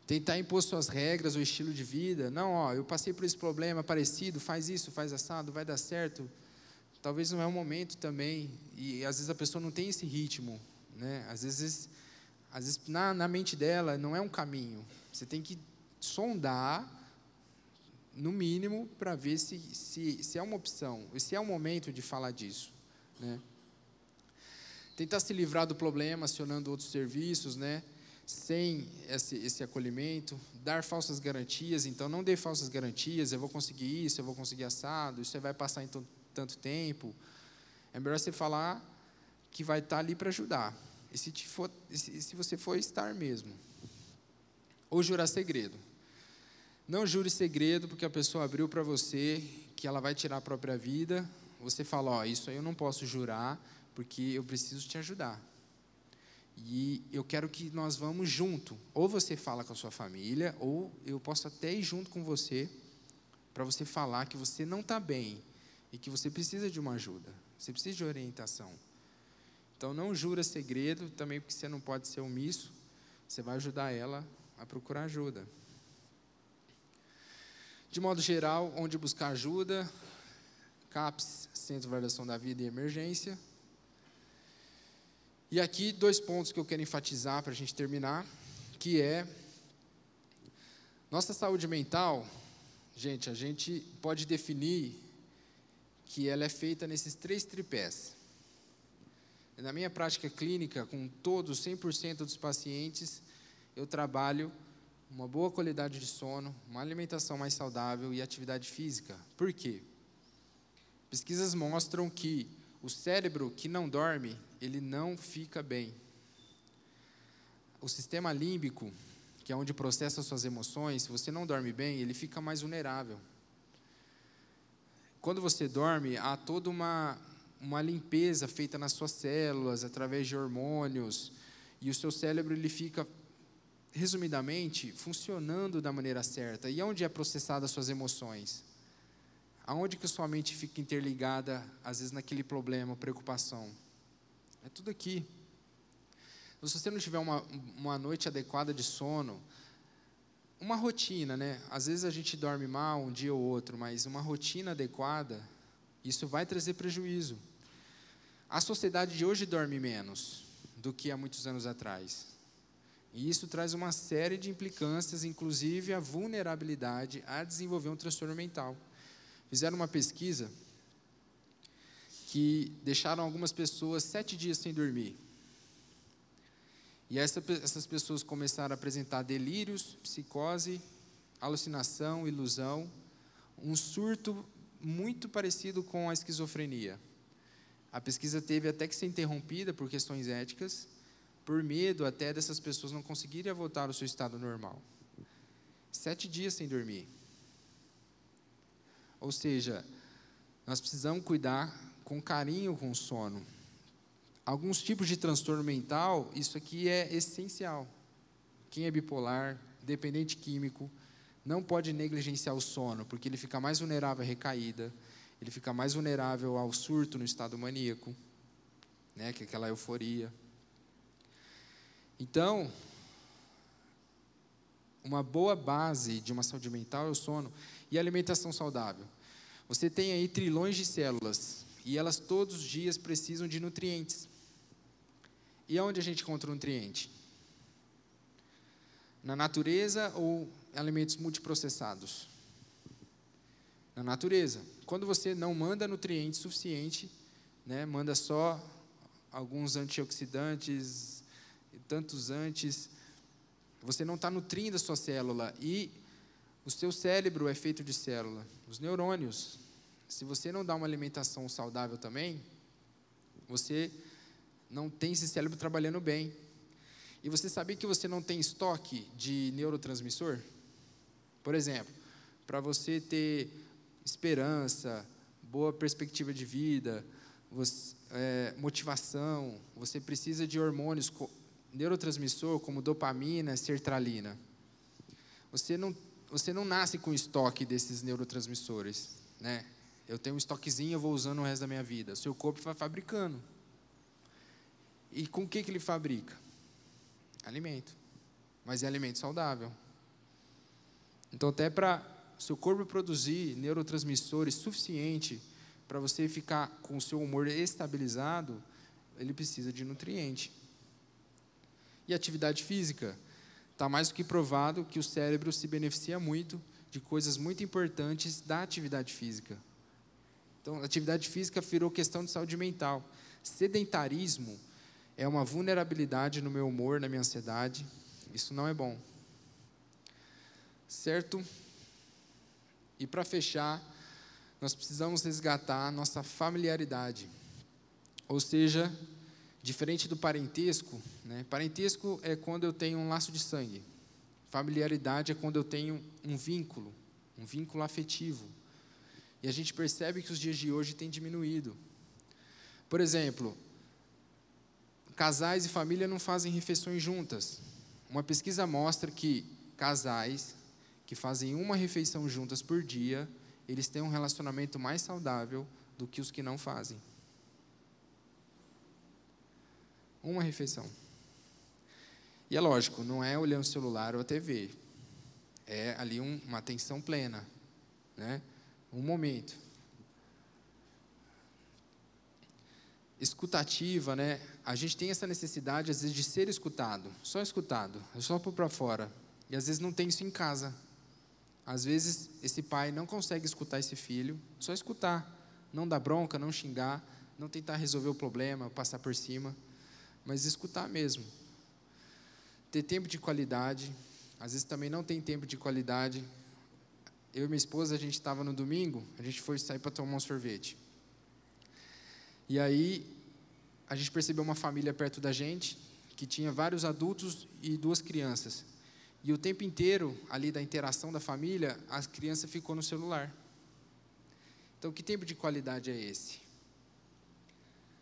Tentar impor suas regras ou estilo de vida. Não, ó, eu passei por esse problema parecido, faz isso, faz assado, vai dar certo. Talvez não é o momento também. E às vezes a pessoa não tem esse ritmo. Né? Às vezes às vezes na, na mente dela não é um caminho. Você tem que sondar, no mínimo, para ver se, se, se é uma opção, se é o momento de falar disso. Né? Tentar se livrar do problema acionando outros serviços, né? sem esse, esse acolhimento, dar falsas garantias, então não dê falsas garantias, eu vou conseguir isso, eu vou conseguir assado, isso vai passar em tanto tempo. É melhor você falar que vai estar ali para ajudar. E se, for, se você for estar mesmo. Ou jurar segredo. Não jure segredo porque a pessoa abriu para você que ela vai tirar a própria vida. Você fala, ó, isso aí eu não posso jurar porque eu preciso te ajudar. E eu quero que nós vamos junto. Ou você fala com a sua família, ou eu posso até ir junto com você para você falar que você não está bem e que você precisa de uma ajuda. Você precisa de orientação. Então não jura segredo, também porque você não pode ser omisso. Você vai ajudar ela a procurar ajuda. De modo geral, onde buscar ajuda, CAPS, Centro de Avaliação da Vida e Emergência. E aqui dois pontos que eu quero enfatizar para a gente terminar, que é nossa saúde mental, gente, a gente pode definir que ela é feita nesses três tripés. Na minha prática clínica, com todos, 100% dos pacientes, eu trabalho uma boa qualidade de sono, uma alimentação mais saudável e atividade física. Por quê? Pesquisas mostram que o cérebro que não dorme, ele não fica bem. O sistema límbico, que é onde processa suas emoções, se você não dorme bem, ele fica mais vulnerável. Quando você dorme, há toda uma, uma limpeza feita nas suas células, através de hormônios, e o seu cérebro ele fica resumidamente, funcionando da maneira certa. E onde é processada as suas emoções? Aonde que sua mente fica interligada, às vezes, naquele problema, preocupação? É tudo aqui. Se você não tiver uma, uma noite adequada de sono, uma rotina, né? Às vezes a gente dorme mal um dia ou outro, mas uma rotina adequada, isso vai trazer prejuízo. A sociedade de hoje dorme menos do que há muitos anos atrás. E isso traz uma série de implicâncias, inclusive a vulnerabilidade a desenvolver um transtorno mental. Fizeram uma pesquisa que deixaram algumas pessoas sete dias sem dormir. E essa, essas pessoas começaram a apresentar delírios, psicose, alucinação, ilusão, um surto muito parecido com a esquizofrenia. A pesquisa teve até que ser interrompida por questões éticas, por medo até dessas pessoas não conseguirem voltar ao seu estado normal. Sete dias sem dormir. Ou seja, nós precisamos cuidar com carinho com o sono. Alguns tipos de transtorno mental, isso aqui é essencial. Quem é bipolar, dependente químico, não pode negligenciar o sono, porque ele fica mais vulnerável à recaída, ele fica mais vulnerável ao surto no estado maníaco, né, que é aquela euforia. Então, uma boa base de uma saúde mental é o sono e a alimentação saudável. Você tem aí trilhões de células e elas todos os dias precisam de nutrientes. E aonde a gente encontra nutriente? Na natureza ou alimentos multiprocessados? Na natureza. Quando você não manda nutrientes suficiente, né, manda só alguns antioxidantes, tantos antes. Você não está nutrindo a sua célula. E o seu cérebro é feito de célula. Os neurônios. Se você não dá uma alimentação saudável também, você não tem esse cérebro trabalhando bem. E você sabia que você não tem estoque de neurotransmissor? Por exemplo, para você ter esperança, boa perspectiva de vida, você, é, motivação, você precisa de hormônios neurotransmissor como dopamina, sertralina. Você não, você não nasce com estoque desses neurotransmissores, né? Eu tenho um estoquezinho, eu vou usando o resto da minha vida. O seu corpo vai fabricando. E com o que, que ele fabrica? Alimento. Mas é alimento saudável. Então, até para o seu corpo produzir neurotransmissores suficiente para você ficar com o seu humor estabilizado, ele precisa de nutriente e atividade física. Está mais do que provado que o cérebro se beneficia muito de coisas muito importantes da atividade física. Então, atividade física virou questão de saúde mental. Sedentarismo é uma vulnerabilidade no meu humor, na minha ansiedade. Isso não é bom. Certo? E para fechar, nós precisamos resgatar nossa familiaridade. Ou seja, Diferente do parentesco, né? parentesco é quando eu tenho um laço de sangue. Familiaridade é quando eu tenho um vínculo, um vínculo afetivo. E a gente percebe que os dias de hoje têm diminuído. Por exemplo, casais e família não fazem refeições juntas. Uma pesquisa mostra que casais que fazem uma refeição juntas por dia, eles têm um relacionamento mais saudável do que os que não fazem. Uma refeição. E é lógico, não é olhando o celular ou a TV. É ali um, uma atenção plena, né? Um momento. Escutativa, né? A gente tem essa necessidade às vezes de ser escutado, só escutado, é só por para fora. E às vezes não tem isso em casa. Às vezes esse pai não consegue escutar esse filho, só escutar, não dar bronca, não xingar, não tentar resolver o problema, passar por cima, mas escutar mesmo. Ter tempo de qualidade, às vezes também não tem tempo de qualidade. Eu e minha esposa, a gente estava no domingo, a gente foi sair para tomar um sorvete. E aí, a gente percebeu uma família perto da gente, que tinha vários adultos e duas crianças. E o tempo inteiro, ali da interação da família, a criança ficou no celular. Então, que tempo de qualidade é esse?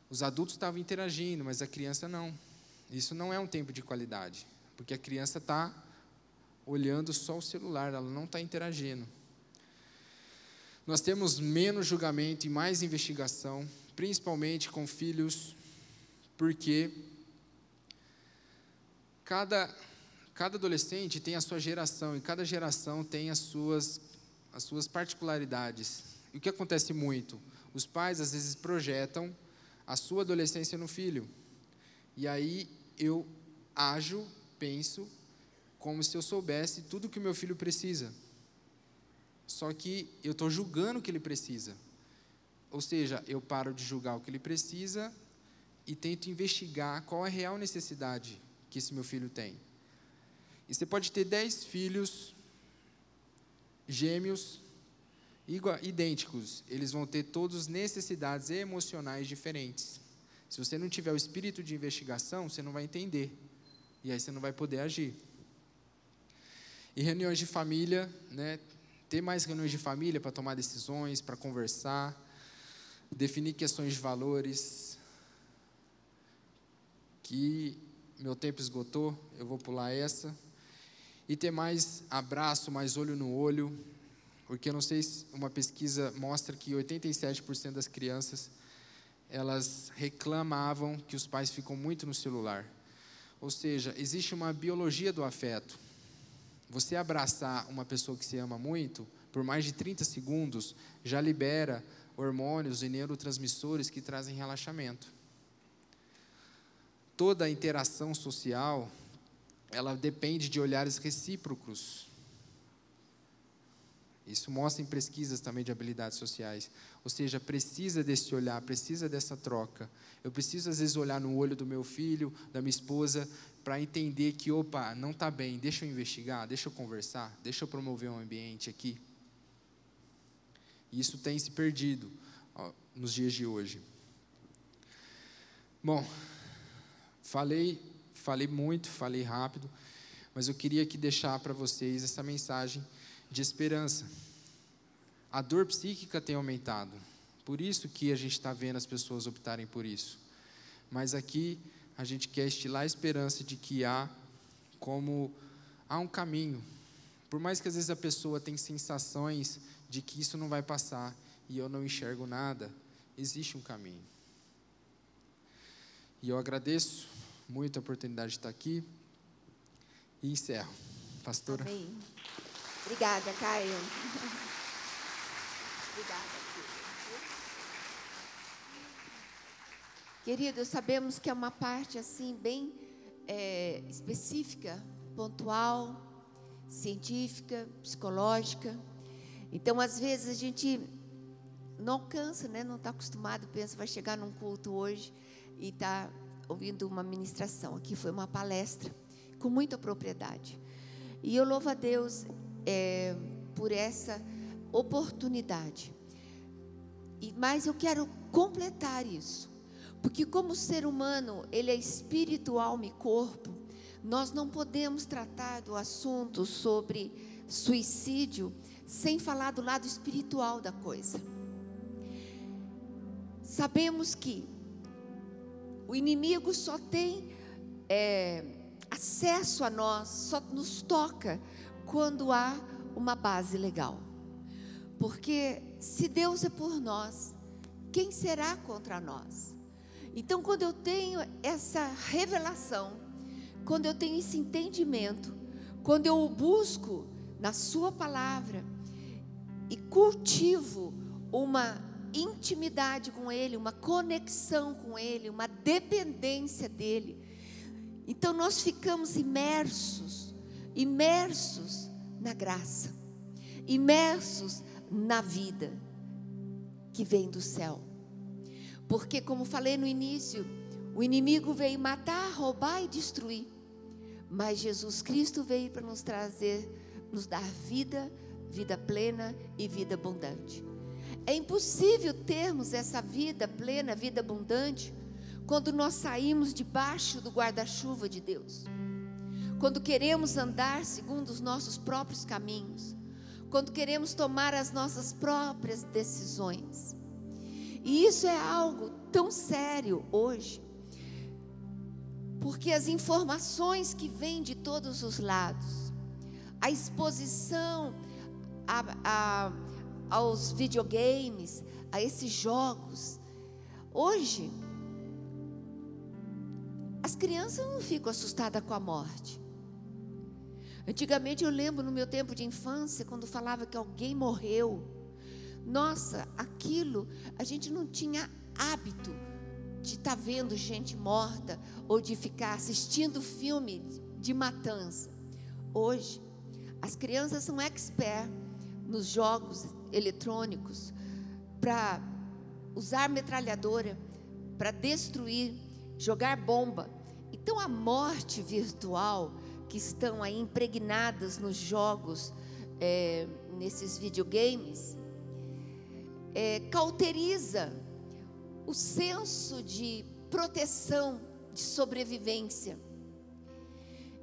Os adultos estavam interagindo, mas a criança não. Isso não é um tempo de qualidade, porque a criança está olhando só o celular, ela não está interagindo. Nós temos menos julgamento e mais investigação, principalmente com filhos, porque cada cada adolescente tem a sua geração e cada geração tem as suas, as suas particularidades. E o que acontece muito? Os pais às vezes projetam a sua adolescência no filho. E aí eu ajo, penso, como se eu soubesse tudo que o meu filho precisa. Só que eu estou julgando o que ele precisa. Ou seja, eu paro de julgar o que ele precisa e tento investigar qual é a real necessidade que esse meu filho tem. E você pode ter dez filhos gêmeos idênticos. Eles vão ter todas necessidades emocionais diferentes. Se você não tiver o espírito de investigação, você não vai entender. E aí você não vai poder agir. E reuniões de família, né? Ter mais reuniões de família para tomar decisões, para conversar, definir questões de valores. Que meu tempo esgotou, eu vou pular essa e ter mais abraço, mais olho no olho, porque eu não sei se uma pesquisa mostra que 87% das crianças elas reclamavam que os pais ficam muito no celular. Ou seja, existe uma biologia do afeto. Você abraçar uma pessoa que se ama muito, por mais de 30 segundos, já libera hormônios e neurotransmissores que trazem relaxamento. Toda a interação social ela depende de olhares recíprocos. Isso mostra em pesquisas também de habilidades sociais. Ou seja, precisa desse olhar, precisa dessa troca. Eu preciso, às vezes, olhar no olho do meu filho, da minha esposa, para entender que, opa, não está bem, deixa eu investigar, deixa eu conversar, deixa eu promover um ambiente aqui. Isso tem se perdido ó, nos dias de hoje. Bom, falei Falei muito, falei rápido, mas eu queria aqui deixar para vocês essa mensagem de esperança. A dor psíquica tem aumentado, por isso que a gente está vendo as pessoas optarem por isso. Mas aqui a gente quer estilar a esperança de que há como há um caminho. Por mais que às vezes a pessoa tenha sensações de que isso não vai passar e eu não enxergo nada, existe um caminho. E eu agradeço muito a oportunidade de estar aqui. E encerro. Pastora. Amém. Obrigada, Caio. Obrigada, Queridos, sabemos que é uma parte assim bem é, específica, pontual, científica, psicológica. Então, às vezes a gente não alcança, né? Não está acostumado, pensa vai chegar num culto hoje e está ouvindo uma ministração. Aqui foi uma palestra com muita propriedade. E eu louvo a Deus é, por essa oportunidade. E, mas eu quero completar isso. Porque como ser humano, ele é espírito, alma e corpo, nós não podemos tratar do assunto sobre suicídio sem falar do lado espiritual da coisa. Sabemos que o inimigo só tem é, acesso a nós, só nos toca quando há uma base legal. Porque se Deus é por nós, quem será contra nós? Então, quando eu tenho essa revelação, quando eu tenho esse entendimento, quando eu o busco na Sua palavra e cultivo uma intimidade com Ele, uma conexão com Ele, uma dependência dEle, então nós ficamos imersos, imersos na graça, imersos na vida que vem do céu. Porque, como falei no início, o inimigo veio matar, roubar e destruir. Mas Jesus Cristo veio para nos trazer, nos dar vida, vida plena e vida abundante. É impossível termos essa vida plena, vida abundante, quando nós saímos debaixo do guarda-chuva de Deus. Quando queremos andar segundo os nossos próprios caminhos quando queremos tomar as nossas próprias decisões. E isso é algo tão sério hoje, porque as informações que vêm de todos os lados, a exposição a, a, aos videogames, a esses jogos, hoje, as crianças não ficam assustadas com a morte. Antigamente eu lembro no meu tempo de infância, quando falava que alguém morreu. Nossa, aquilo, a gente não tinha hábito de estar tá vendo gente morta ou de ficar assistindo filme de matança. Hoje, as crianças são expert nos jogos eletrônicos para usar metralhadora, para destruir, jogar bomba. Então a morte virtual que estão aí impregnadas nos jogos, é, nesses videogames, é, cauteriza o senso de proteção, de sobrevivência.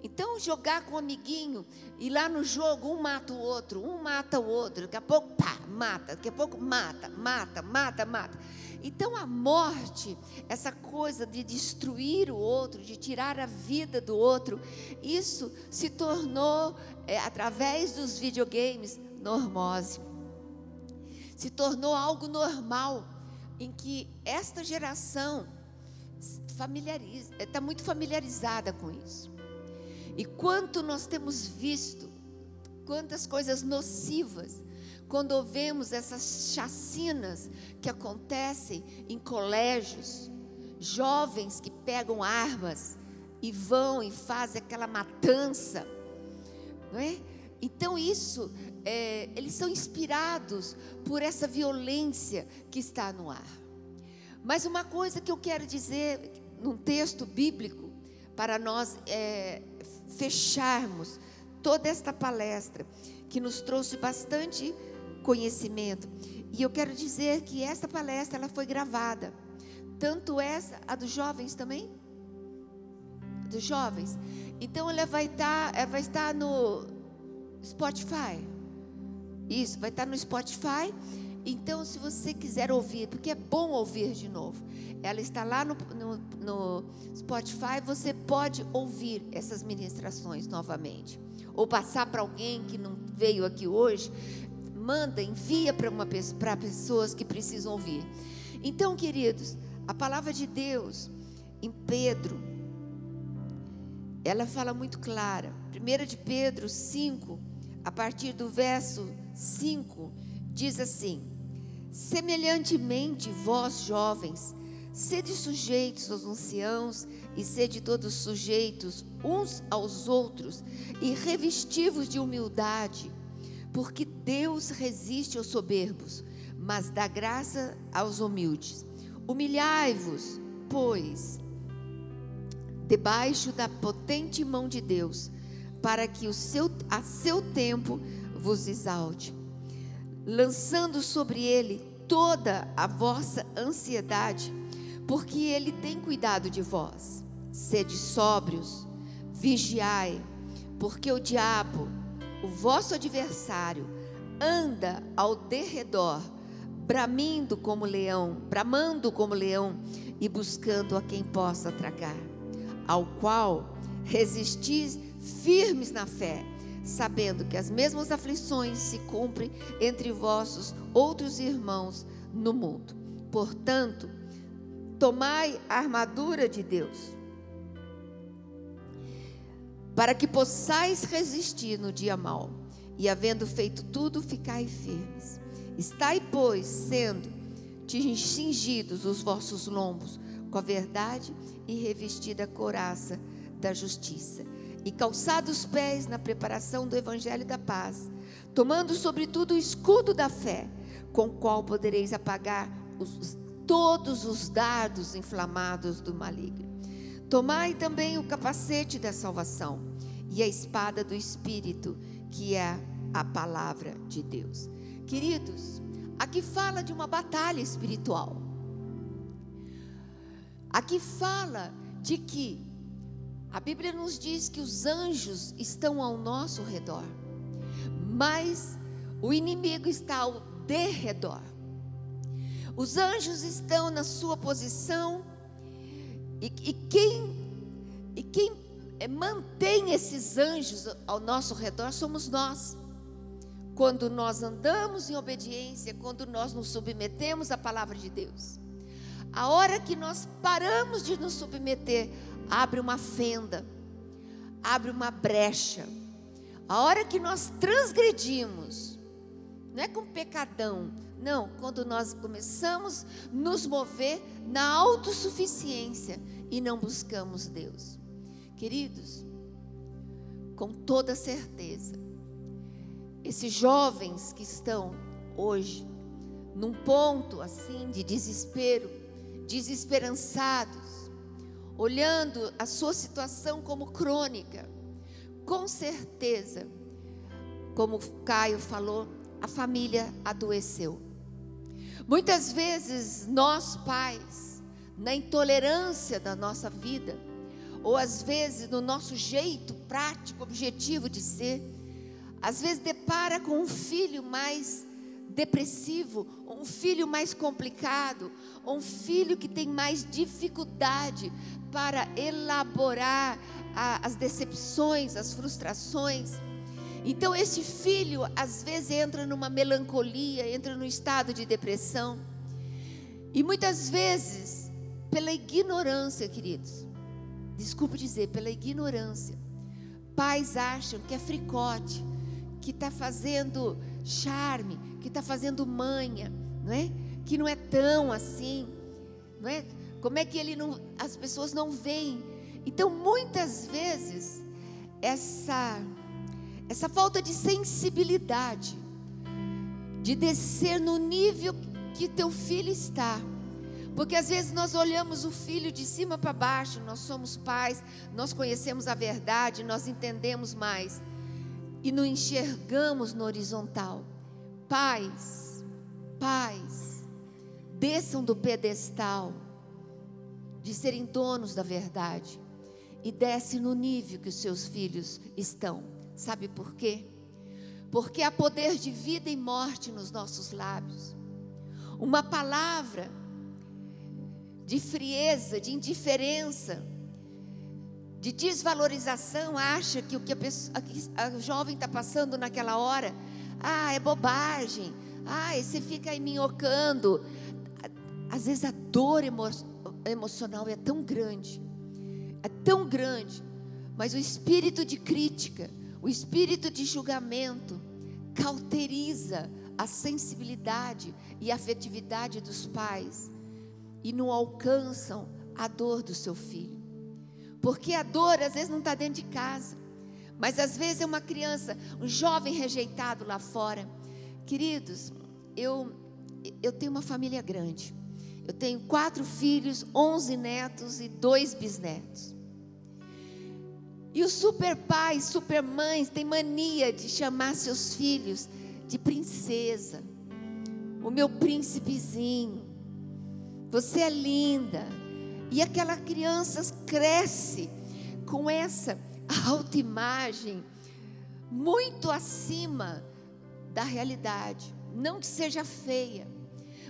Então, jogar com um amiguinho e lá no jogo um mata o outro, um mata o outro, daqui a pouco pá, mata, daqui a pouco mata, mata, mata, mata. Então a morte, essa coisa de destruir o outro, de tirar a vida do outro, isso se tornou, é, através dos videogames, normose. Se tornou algo normal, em que esta geração está muito familiarizada com isso. E quanto nós temos visto, quantas coisas nocivas quando vemos essas chacinas que acontecem em colégios, jovens que pegam armas e vão e fazem aquela matança, não é? Então isso, é, eles são inspirados por essa violência que está no ar. Mas uma coisa que eu quero dizer num texto bíblico para nós é, fecharmos toda esta palestra que nos trouxe bastante conhecimento. E eu quero dizer que essa palestra ela foi gravada. Tanto essa, a dos jovens também? Dos jovens. Então ela vai estar, ela vai estar no Spotify. Isso, vai estar no Spotify. Então, se você quiser ouvir, porque é bom ouvir de novo, ela está lá no, no, no Spotify, você pode ouvir essas ministrações novamente. Ou passar para alguém que não veio aqui hoje, manda, envia para pessoas que precisam ouvir. Então, queridos, a palavra de Deus em Pedro, ela fala muito clara. 1 de Pedro 5, a partir do verso 5, diz assim: Semelhantemente, vós jovens, sede sujeitos aos anciãos e sede todos sujeitos uns aos outros e revestivos de humildade porque Deus resiste aos soberbos, mas dá graça aos humildes. Humilhai-vos, pois, debaixo da potente mão de Deus, para que o seu, a seu tempo vos exalte, lançando sobre ele toda a vossa ansiedade, porque ele tem cuidado de vós. Sede sóbrios, vigiai, porque o diabo o vosso adversário anda ao derredor, bramindo como leão, bramando como leão e buscando a quem possa tragar, ao qual resistis firmes na fé, sabendo que as mesmas aflições se cumprem entre vossos outros irmãos no mundo. Portanto, tomai a armadura de Deus, para que possais resistir no dia mau, e havendo feito tudo, ficai firmes. Estai, pois, sendo cingidos os vossos lombos com a verdade e revestida a coraça da justiça, e calçados os pés na preparação do evangelho da paz, tomando sobretudo o escudo da fé, com o qual podereis apagar os, todos os dardos inflamados do maligno. Tomai também o capacete da salvação e a espada do Espírito, que é a palavra de Deus. Queridos, aqui fala de uma batalha espiritual. Aqui fala de que a Bíblia nos diz que os anjos estão ao nosso redor, mas o inimigo está ao derredor. Os anjos estão na sua posição e, e quem e quem mantém esses anjos ao nosso redor somos nós. Quando nós andamos em obediência, quando nós nos submetemos à palavra de Deus. A hora que nós paramos de nos submeter, abre uma fenda, abre uma brecha. A hora que nós transgredimos, não é com pecadão, não, quando nós começamos a nos mover na autossuficiência e não buscamos Deus. Queridos, com toda certeza, esses jovens que estão hoje num ponto assim de desespero, desesperançados, olhando a sua situação como crônica, com certeza, como Caio falou, a família adoeceu. Muitas vezes nós pais, na intolerância da nossa vida, ou às vezes no nosso jeito prático, objetivo de ser, às vezes depara com um filho mais depressivo, um filho mais complicado, um filho que tem mais dificuldade para elaborar a, as decepções, as frustrações. Então, esse filho às vezes entra numa melancolia, entra num estado de depressão. E muitas vezes, pela ignorância, queridos, desculpe dizer, pela ignorância, pais acham que é fricote, que está fazendo charme, que está fazendo manha, não é? Que não é tão assim, não é? Como é que ele não, as pessoas não veem? Então, muitas vezes, essa essa falta de sensibilidade, de descer no nível que teu filho está. Porque às vezes nós olhamos o filho de cima para baixo, nós somos pais, nós conhecemos a verdade, nós entendemos mais e não enxergamos no horizontal. Pais, pais, desçam do pedestal de serem donos da verdade e desce no nível que os seus filhos estão. Sabe por quê? Porque há poder de vida e morte nos nossos lábios. Uma palavra de frieza, de indiferença, de desvalorização, acha que o que a, pessoa, a, jovem está passando naquela hora, ah, é bobagem, ah, você fica aí minhocando. Às vezes a dor emo, emocional é tão grande, é tão grande, mas o espírito de crítica, o espírito de julgamento, cauteriza a sensibilidade e a afetividade dos pais e não alcançam a dor do seu filho. Porque a dor às vezes não está dentro de casa. Mas às vezes é uma criança, um jovem rejeitado lá fora. Queridos, eu, eu tenho uma família grande. Eu tenho quatro filhos, onze netos e dois bisnetos. E os super pais, super mães têm mania de chamar seus filhos de princesa. O meu príncipezinho. Você é linda. E aquela criança cresce com essa autoimagem muito acima da realidade. Não que seja feia,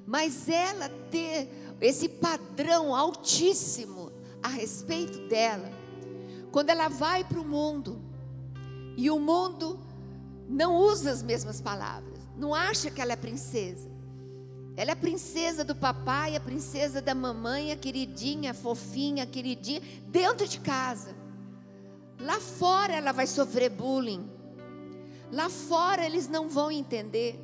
mas ela ter esse padrão altíssimo a respeito dela, quando ela vai para o mundo e o mundo não usa as mesmas palavras, não acha que ela é princesa. Ela é a princesa do papai, a princesa da mamãe, a queridinha, a fofinha, a queridinha, dentro de casa. Lá fora ela vai sofrer bullying. Lá fora eles não vão entender.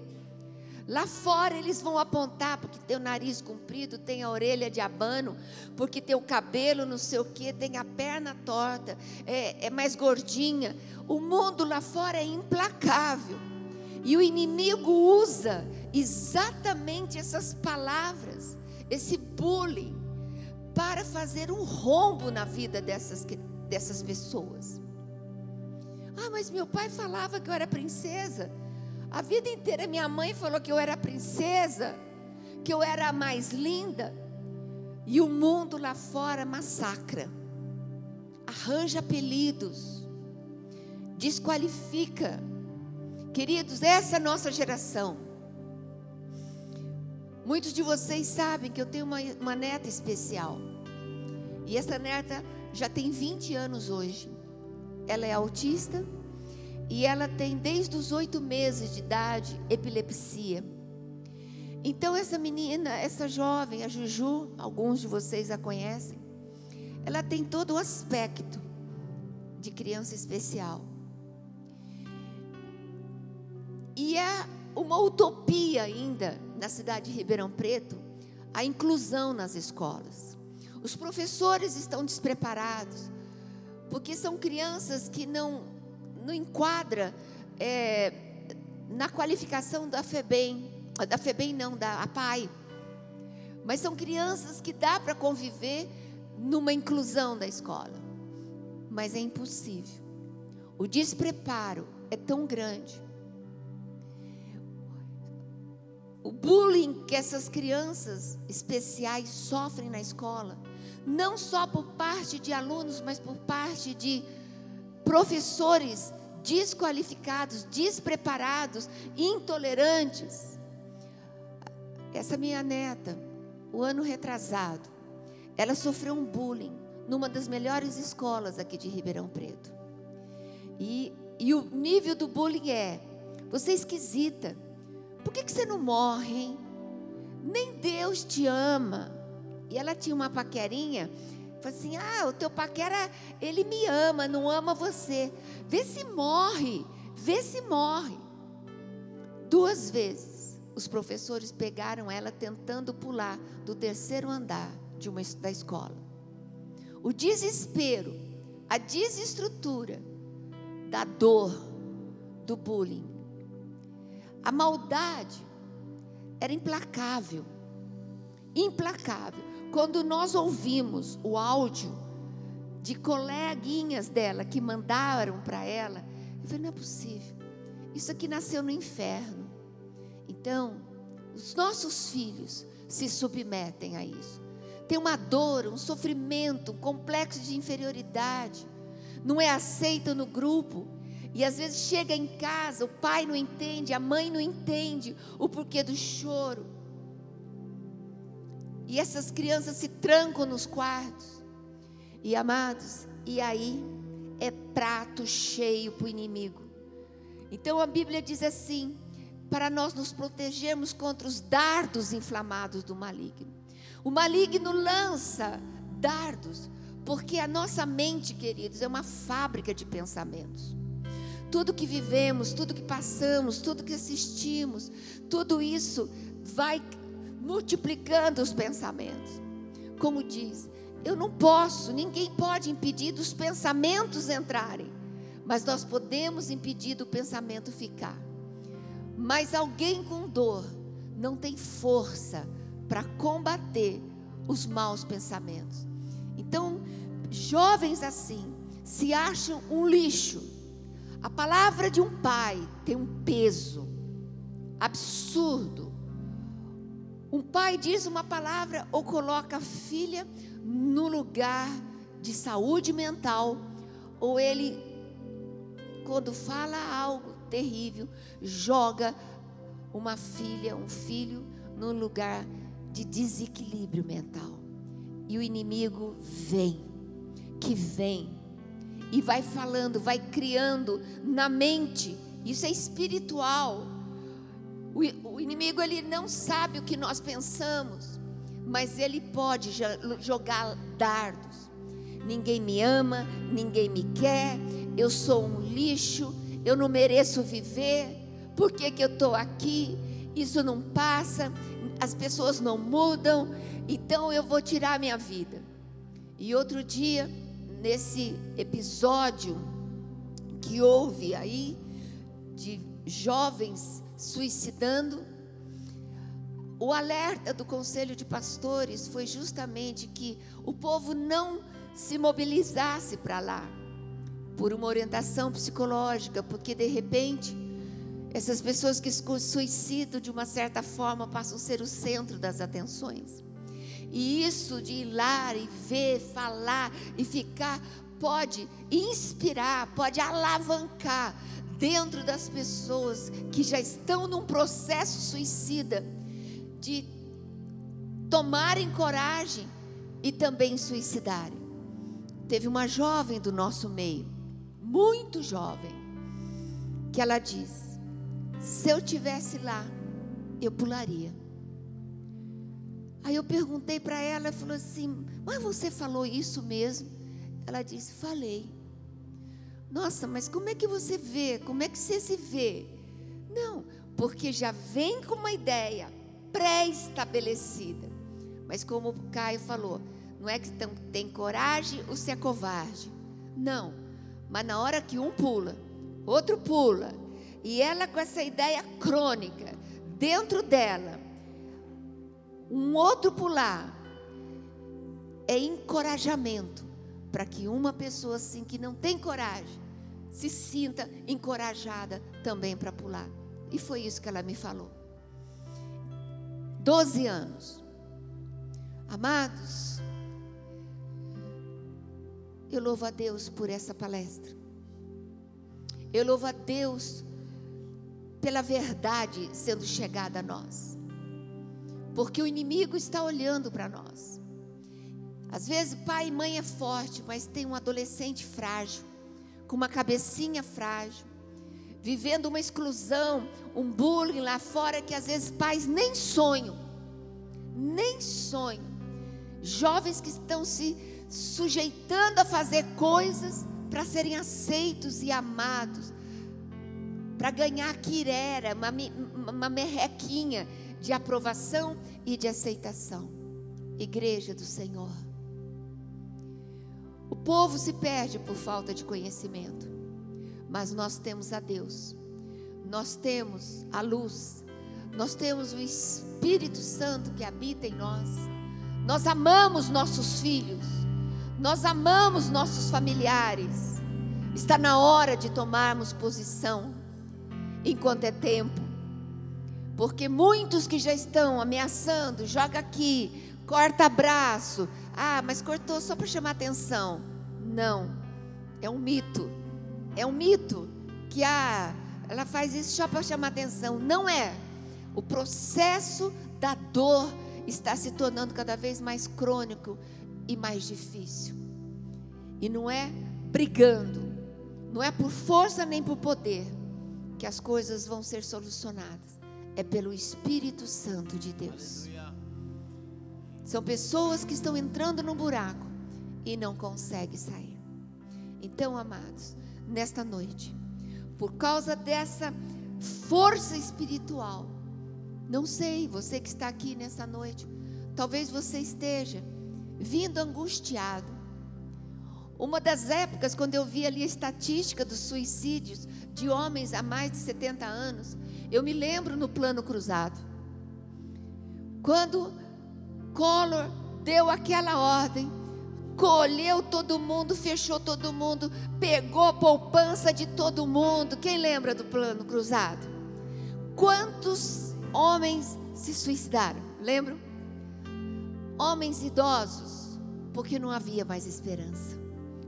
Lá fora eles vão apontar porque tem o nariz comprido, tem a orelha de abano, porque tem o cabelo não sei o que, tem a perna torta, é, é mais gordinha. O mundo lá fora é implacável. E o inimigo usa exatamente essas palavras, esse bullying, para fazer um rombo na vida dessas, dessas pessoas. Ah, mas meu pai falava que eu era princesa. A vida inteira minha mãe falou que eu era princesa, que eu era a mais linda. E o mundo lá fora massacra, arranja apelidos, desqualifica. Queridos, essa é a nossa geração. Muitos de vocês sabem que eu tenho uma, uma neta especial. E essa neta já tem 20 anos hoje. Ela é autista e ela tem desde os oito meses de idade epilepsia. Então essa menina, essa jovem, a Juju, alguns de vocês a conhecem, ela tem todo o aspecto de criança especial. E é uma utopia ainda na cidade de Ribeirão Preto a inclusão nas escolas. Os professores estão despreparados, porque são crianças que não não enquadra é, na qualificação da FEBEM, da FEBEM não, da APAI. Mas são crianças que dá para conviver numa inclusão da escola. Mas é impossível. O despreparo é tão grande. O bullying que essas crianças especiais sofrem na escola, não só por parte de alunos, mas por parte de professores desqualificados, despreparados, intolerantes. Essa minha neta, o ano retrasado, ela sofreu um bullying numa das melhores escolas aqui de Ribeirão Preto. E, e o nível do bullying é: você é esquisita, por que, que você não morre? Hein? Nem Deus te ama. E ela tinha uma paquerinha Falei assim: ah, o teu paquera, ele me ama, não ama você. Vê se morre, vê se morre. Duas vezes os professores pegaram ela tentando pular do terceiro andar de uma, da escola. O desespero, a desestrutura da dor, do bullying. A maldade era implacável. Implacável. Quando nós ouvimos o áudio de coleguinhas dela que mandaram para ela, eu falei: não é possível. Isso aqui nasceu no inferno. Então, os nossos filhos se submetem a isso. Tem uma dor, um sofrimento, um complexo de inferioridade. Não é aceito no grupo. E às vezes chega em casa, o pai não entende, a mãe não entende o porquê do choro. E essas crianças se trancam nos quartos. E amados, e aí é prato cheio para o inimigo. Então a Bíblia diz assim: para nós nos protegermos contra os dardos inflamados do maligno. O maligno lança dardos, porque a nossa mente, queridos, é uma fábrica de pensamentos. Tudo que vivemos, tudo que passamos, tudo que assistimos, tudo isso vai multiplicando os pensamentos. Como diz, eu não posso, ninguém pode impedir dos pensamentos entrarem, mas nós podemos impedir do pensamento ficar. Mas alguém com dor não tem força para combater os maus pensamentos. Então, jovens assim se acham um lixo. A palavra de um pai tem um peso absurdo um pai diz uma palavra ou coloca a filha no lugar de saúde mental, ou ele, quando fala algo terrível, joga uma filha, um filho, no lugar de desequilíbrio mental. E o inimigo vem, que vem, e vai falando, vai criando na mente, isso é espiritual. O, inimigo ele não sabe o que nós pensamos, mas ele pode jogar dardos. Ninguém me ama, ninguém me quer, eu sou um lixo, eu não mereço viver, por que, que eu estou aqui? Isso não passa, as pessoas não mudam, então eu vou tirar minha vida. E outro dia, nesse episódio que houve aí, de jovens suicidando, o alerta do conselho de pastores foi justamente que o povo não se mobilizasse para lá, por uma orientação psicológica, porque de repente essas pessoas que se suicidam de uma certa forma passam a ser o centro das atenções. E isso de ir lá e ver, falar e ficar pode inspirar, pode alavancar dentro das pessoas que já estão num processo suicida de tomarem coragem e também suicidarem. Teve uma jovem do nosso meio, muito jovem, que ela diz: se eu tivesse lá, eu pularia. Aí eu perguntei para ela, ela falou assim: Mas você falou isso mesmo? Ela disse: Falei. Nossa, mas como é que você vê? Como é que você se vê? Não, porque já vem com uma ideia pré-estabelecida. Mas como o Caio falou, não é que tem coragem ou se é covarde. Não, mas na hora que um pula, outro pula, e ela com essa ideia crônica dentro dela, um outro pular, é encorajamento para que uma pessoa assim que não tem coragem se sinta encorajada também para pular. E foi isso que ela me falou. Doze anos. Amados, eu louvo a Deus por essa palestra. Eu louvo a Deus pela verdade sendo chegada a nós. Porque o inimigo está olhando para nós. Às vezes pai e mãe é forte, mas tem um adolescente frágil com uma cabecinha frágil, vivendo uma exclusão, um bullying lá fora que às vezes pais nem sonham, nem sonham. Jovens que estão se sujeitando a fazer coisas para serem aceitos e amados, para ganhar quirera, uma, uma merrequinha de aprovação e de aceitação. Igreja do Senhor. O povo se perde por falta de conhecimento, mas nós temos a Deus, nós temos a luz, nós temos o Espírito Santo que habita em nós, nós amamos nossos filhos, nós amamos nossos familiares. Está na hora de tomarmos posição, enquanto é tempo, porque muitos que já estão ameaçando, joga aqui, corta braço, ah, mas cortou só para chamar atenção. Não, é um mito. É um mito que ah, ela faz isso só para chamar atenção. Não é. O processo da dor está se tornando cada vez mais crônico e mais difícil. E não é brigando, não é por força nem por poder que as coisas vão ser solucionadas. É pelo Espírito Santo de Deus. São pessoas que estão entrando no buraco e não conseguem sair. Então, amados, nesta noite, por causa dessa força espiritual, não sei, você que está aqui nessa noite, talvez você esteja vindo angustiado. Uma das épocas, quando eu vi ali a estatística dos suicídios de homens a mais de 70 anos, eu me lembro no plano cruzado. Quando Collor deu aquela ordem, colheu todo mundo, fechou todo mundo, pegou a poupança de todo mundo. Quem lembra do plano cruzado? Quantos homens se suicidaram? Lembram? Homens idosos, porque não havia mais esperança.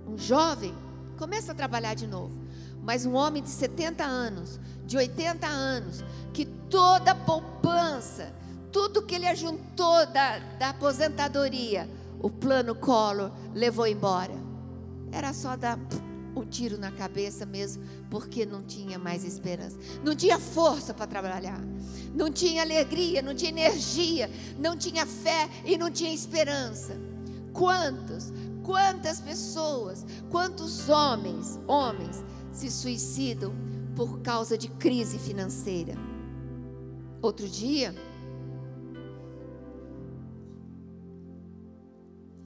Um jovem começa a trabalhar de novo, mas um homem de 70 anos, de 80 anos, que toda a poupança, tudo que ele ajuntou da, da aposentadoria, o plano Collor levou embora. Era só dar um tiro na cabeça mesmo, porque não tinha mais esperança. Não tinha força para trabalhar. Não tinha alegria, não tinha energia, não tinha fé e não tinha esperança. Quantos, quantas pessoas, quantos homens, homens se suicidam por causa de crise financeira? Outro dia,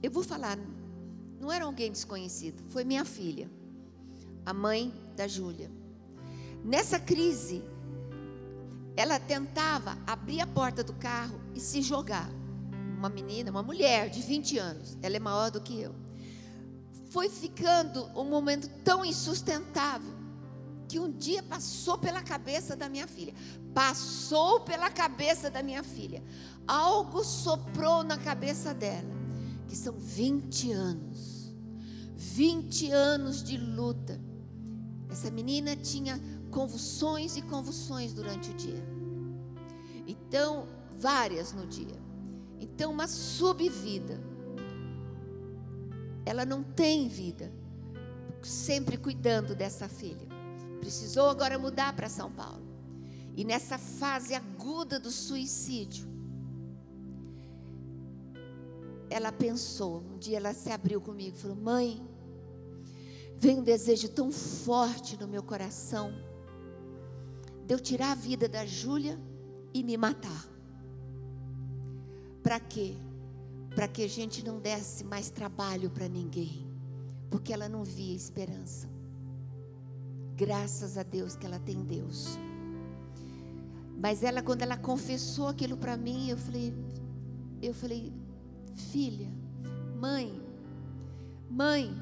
eu vou falar, não era alguém desconhecido, foi minha filha a mãe da Júlia. Nessa crise, ela tentava abrir a porta do carro e se jogar. Uma menina, uma mulher de 20 anos, ela é maior do que eu. Foi ficando um momento tão insustentável que um dia passou pela cabeça da minha filha. Passou pela cabeça da minha filha. Algo soprou na cabeça dela, que são 20 anos. 20 anos de luta essa menina tinha convulsões e convulsões durante o dia. Então, várias no dia. Então, uma subvida. Ela não tem vida. Sempre cuidando dessa filha. Precisou agora mudar para São Paulo. E nessa fase aguda do suicídio, ela pensou, um dia ela se abriu comigo e falou: Mãe, Vem um desejo tão forte no meu coração de eu tirar a vida da Júlia e me matar. Para quê? Para que a gente não desse mais trabalho para ninguém, porque ela não via esperança. Graças a Deus que ela tem Deus. Mas ela, quando ela confessou aquilo para mim, eu falei, eu falei, filha, mãe, mãe,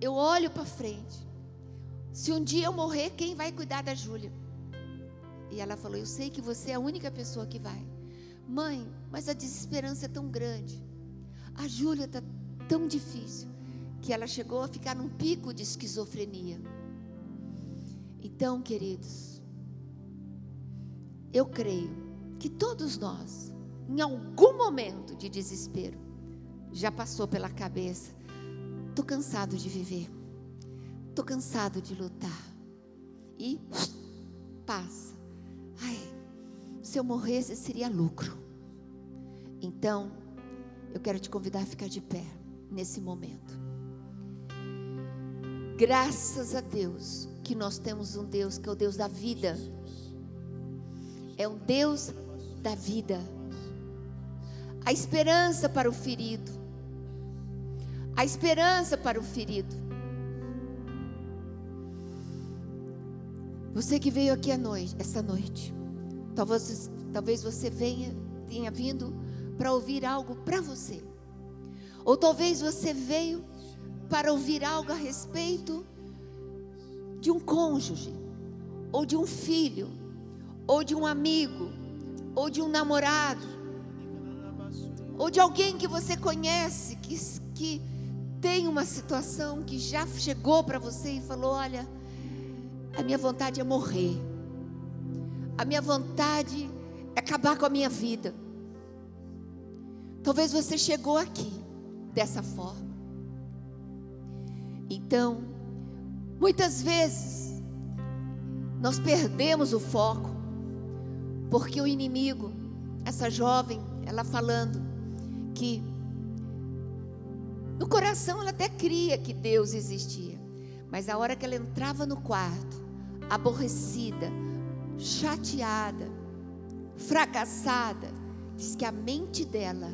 eu olho para frente. Se um dia eu morrer, quem vai cuidar da Júlia? E ela falou: Eu sei que você é a única pessoa que vai. Mãe, mas a desesperança é tão grande. A Júlia está tão difícil que ela chegou a ficar num pico de esquizofrenia. Então, queridos, eu creio que todos nós, em algum momento de desespero, já passou pela cabeça Estou cansado de viver. Estou cansado de lutar. E passa. Ai, se eu morresse seria lucro. Então, eu quero te convidar a ficar de pé nesse momento. Graças a Deus que nós temos um Deus que é o Deus da vida. É um Deus da vida. A esperança para o ferido a esperança para o ferido. Você que veio aqui à noite, essa noite, talvez, talvez você venha, tenha vindo para ouvir algo para você. Ou talvez você veio para ouvir algo a respeito de um cônjuge, ou de um filho, ou de um amigo, ou de um namorado, ou de alguém que você conhece, que, que tem uma situação que já chegou para você e falou: Olha, a minha vontade é morrer, a minha vontade é acabar com a minha vida. Talvez você chegou aqui dessa forma. Então, muitas vezes, nós perdemos o foco, porque o inimigo, essa jovem, ela falando que no coração ela até cria que Deus existia. Mas a hora que ela entrava no quarto, aborrecida, chateada, fracassada, diz que a mente dela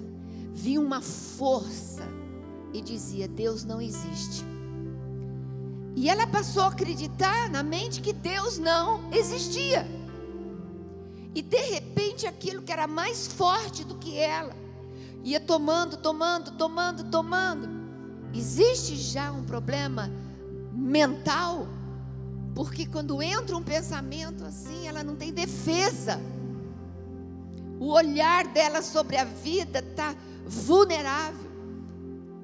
via uma força e dizia: Deus não existe. E ela passou a acreditar na mente que Deus não existia. E de repente aquilo que era mais forte do que ela, ia tomando, tomando, tomando, tomando. Existe já um problema mental, porque quando entra um pensamento assim, ela não tem defesa. O olhar dela sobre a vida está vulnerável.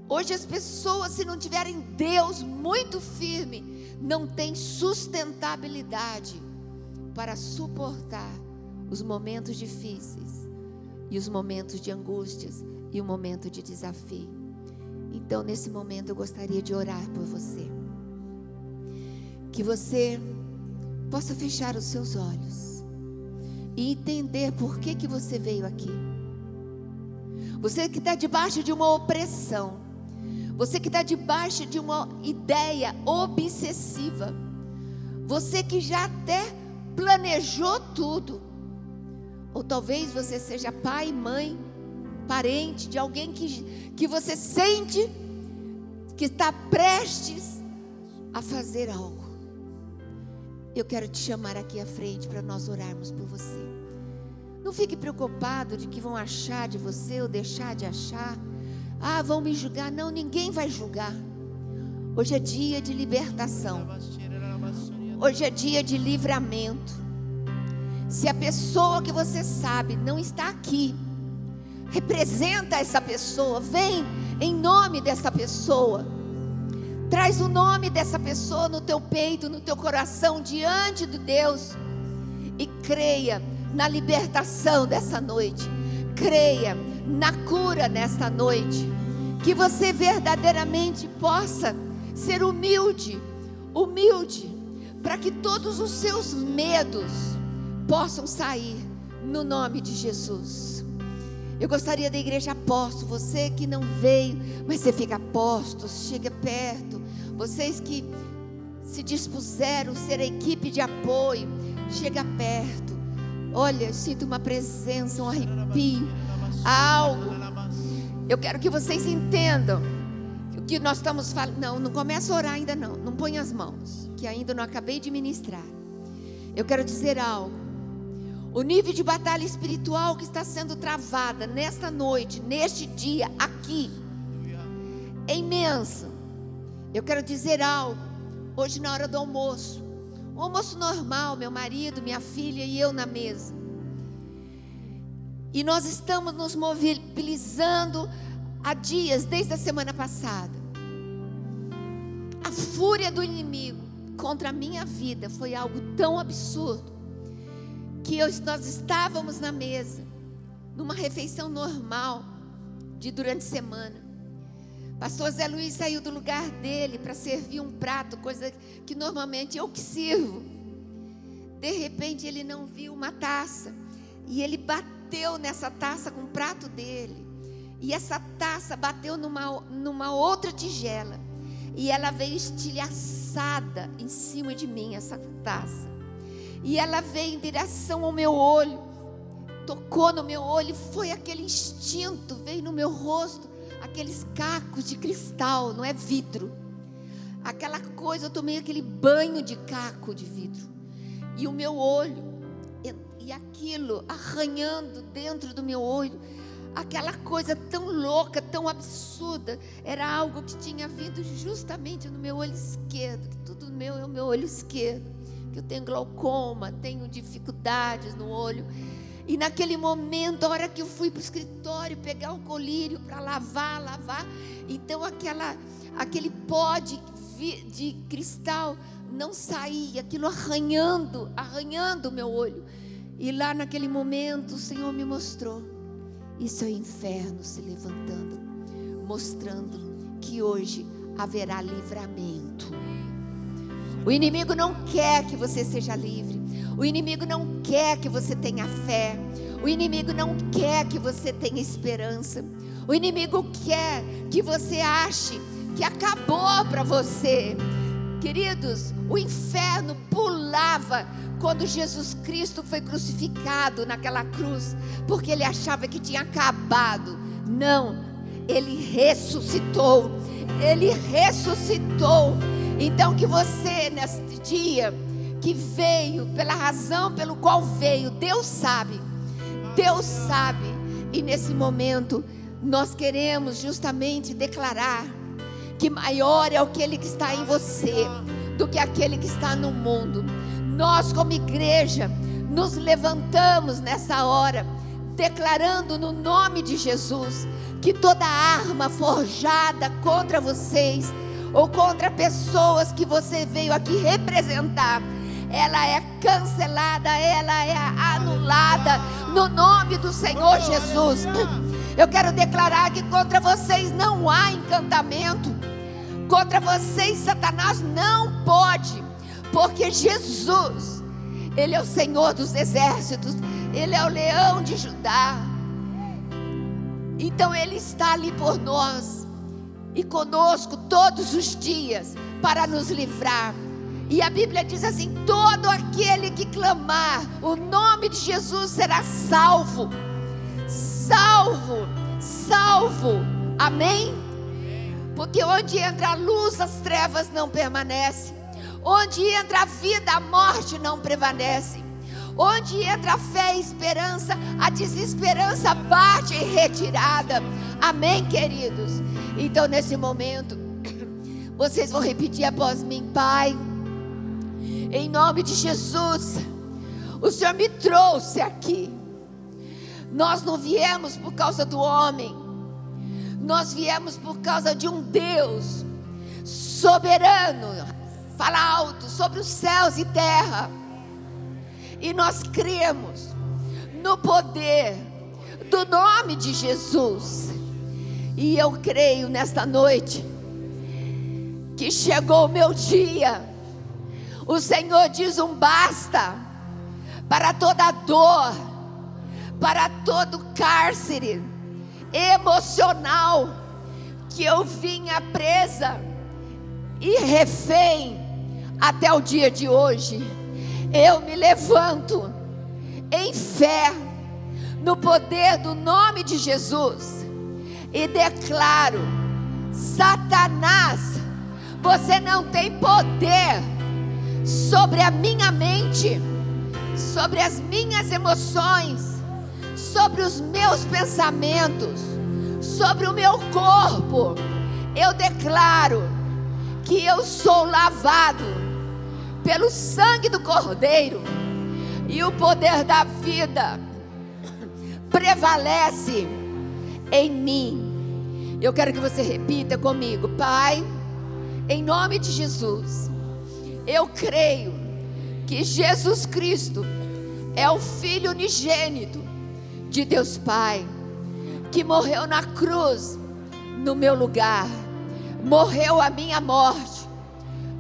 Hoje as pessoas, se não tiverem Deus muito firme, não têm sustentabilidade para suportar os momentos difíceis e os momentos de angústias e o momento de desafio. Então, nesse momento, eu gostaria de orar por você. Que você possa fechar os seus olhos e entender por que, que você veio aqui. Você que está debaixo de uma opressão, você que está debaixo de uma ideia obsessiva, você que já até planejou tudo, ou talvez você seja pai, mãe, parente de alguém que, que você sente que está prestes a fazer algo. Eu quero te chamar aqui à frente para nós orarmos por você. Não fique preocupado de que vão achar de você ou deixar de achar. Ah, vão me julgar. Não, ninguém vai julgar. Hoje é dia de libertação. Hoje é dia de livramento. Se a pessoa que você sabe não está aqui, representa essa pessoa, vem em nome dessa pessoa. Traz o nome dessa pessoa no teu peito, no teu coração, diante de Deus. E creia na libertação dessa noite. Creia na cura nesta noite. Que você verdadeiramente possa ser humilde, humilde, para que todos os seus medos, possam sair no nome de Jesus. Eu gostaria da igreja aposto, você que não veio, mas você fica aposto, chega perto. Vocês que se dispuseram a ser a equipe de apoio, chega perto. Olha, sinto uma presença, um arrepio, algo. Eu quero que vocês entendam o que nós estamos falando. Não, não começa a orar ainda não. Não põe as mãos, que ainda não acabei de ministrar. Eu quero dizer algo. O nível de batalha espiritual que está sendo travada nesta noite, neste dia, aqui, é imenso. Eu quero dizer algo. Hoje, na hora do almoço, um almoço normal, meu marido, minha filha e eu na mesa. E nós estamos nos mobilizando há dias, desde a semana passada. A fúria do inimigo contra a minha vida foi algo tão absurdo que nós estávamos na mesa, numa refeição normal, de durante a semana. Pastor Zé Luiz saiu do lugar dele para servir um prato, coisa que normalmente eu que sirvo. De repente ele não viu uma taça e ele bateu nessa taça com o prato dele. E essa taça bateu numa, numa outra tigela. E ela veio estilhaçada em cima de mim, essa taça. E ela veio em direção ao meu olho, tocou no meu olho, foi aquele instinto, veio no meu rosto, aqueles cacos de cristal, não é vidro. Aquela coisa, eu tomei aquele banho de caco de vidro. E o meu olho, e aquilo arranhando dentro do meu olho, aquela coisa tão louca, tão absurda, era algo que tinha vindo justamente no meu olho esquerdo, que tudo meu é o meu olho esquerdo que eu tenho glaucoma, tenho dificuldades no olho. E naquele momento, a hora que eu fui para o escritório pegar o colírio para lavar, lavar, então aquela, aquele pó de, de cristal não saía, aquilo arranhando, arranhando o meu olho. E lá naquele momento o Senhor me mostrou: isso é o inferno se levantando, mostrando que hoje haverá livramento. O inimigo não quer que você seja livre. O inimigo não quer que você tenha fé. O inimigo não quer que você tenha esperança. O inimigo quer que você ache que acabou para você. Queridos, o inferno pulava quando Jesus Cristo foi crucificado naquela cruz, porque ele achava que tinha acabado. Não, ele ressuscitou. Ele ressuscitou então que você neste dia que veio pela razão pelo qual veio, Deus sabe. Deus sabe. E nesse momento nós queremos justamente declarar que maior é aquele que está em você do que aquele que está no mundo. Nós como igreja nos levantamos nessa hora declarando no nome de Jesus que toda arma forjada contra vocês ou contra pessoas que você veio aqui representar, ela é cancelada, ela é anulada no nome do Senhor Jesus. Eu quero declarar que contra vocês não há encantamento, contra vocês Satanás não pode, porque Jesus, Ele é o Senhor dos exércitos, Ele é o leão de Judá. Então Ele está ali por nós e conosco todos os dias para nos livrar. E a Bíblia diz assim: todo aquele que clamar o nome de Jesus será salvo. Salvo, salvo. Amém? Porque onde entra a luz, as trevas não permanecem. Onde entra a vida, a morte não prevalece. Onde entra a fé e esperança, a desesperança bate em retirada. Amém, queridos? Então, nesse momento, vocês vão repetir após mim, Pai. Em nome de Jesus, o Senhor me trouxe aqui. Nós não viemos por causa do homem, nós viemos por causa de um Deus soberano, fala alto, sobre os céus e terra. E nós cremos no poder do nome de Jesus. E eu creio nesta noite que chegou o meu dia o Senhor diz um basta para toda dor, para todo cárcere emocional que eu vinha presa e refém até o dia de hoje. Eu me levanto em fé no poder do nome de Jesus e declaro: Satanás, você não tem poder sobre a minha mente, sobre as minhas emoções, sobre os meus pensamentos, sobre o meu corpo. Eu declaro que eu sou lavado pelo sangue do Cordeiro e o poder da vida prevalece em mim. Eu quero que você repita comigo, Pai, em nome de Jesus eu creio que Jesus Cristo é o Filho unigênito de Deus Pai, que morreu na cruz no meu lugar, morreu a minha morte,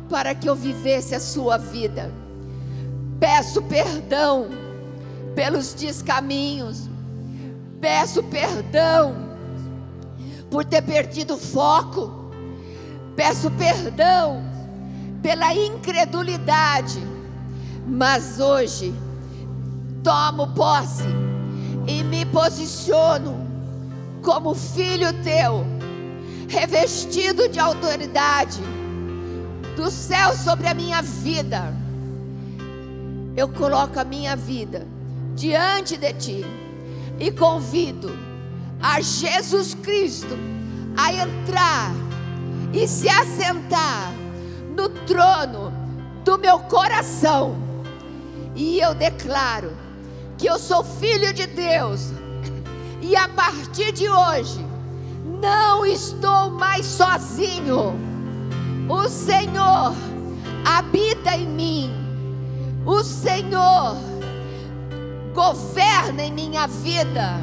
para que eu vivesse a sua vida. Peço perdão pelos descaminhos, peço perdão por ter perdido o foco, peço perdão pela incredulidade, mas hoje tomo posse e me posiciono como filho teu, revestido de autoridade do céu sobre a minha vida. Eu coloco a minha vida diante de ti e convido a Jesus Cristo a entrar e se assentar no trono do meu coração. E eu declaro que eu sou filho de Deus. E a partir de hoje, não estou mais sozinho. O Senhor habita em mim. O Senhor governa em minha vida.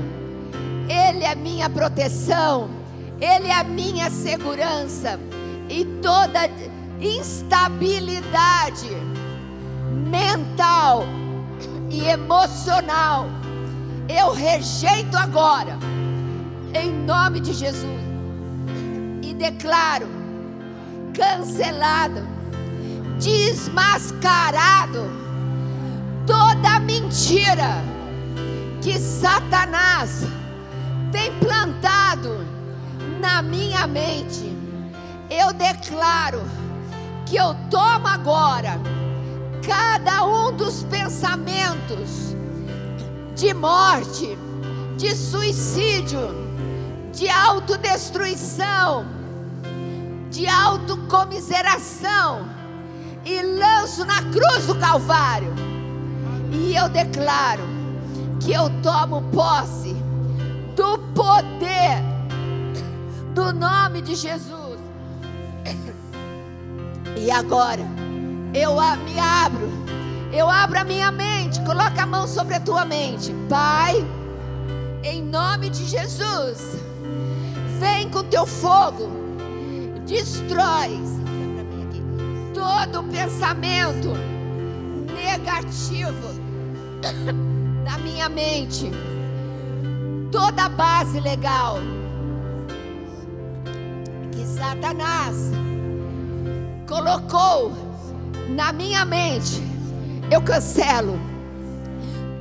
Ele é minha proteção. Ele é a minha segurança. E toda instabilidade mental e emocional. Eu rejeito agora, em nome de Jesus, e declaro cancelado, desmascarado toda mentira que Satanás tem plantado na minha mente. Eu declaro que eu tomo agora cada um dos pensamentos de morte, de suicídio, de autodestruição, de autocomiseração e lanço na cruz do Calvário. E eu declaro que eu tomo posse do poder do nome de Jesus. E agora, eu me abro, eu abro a minha mente coloca a mão sobre a tua mente. Pai, em nome de Jesus, vem com teu fogo, destrói todo pensamento negativo da minha mente, toda base legal que Satanás colocou na minha mente, eu cancelo.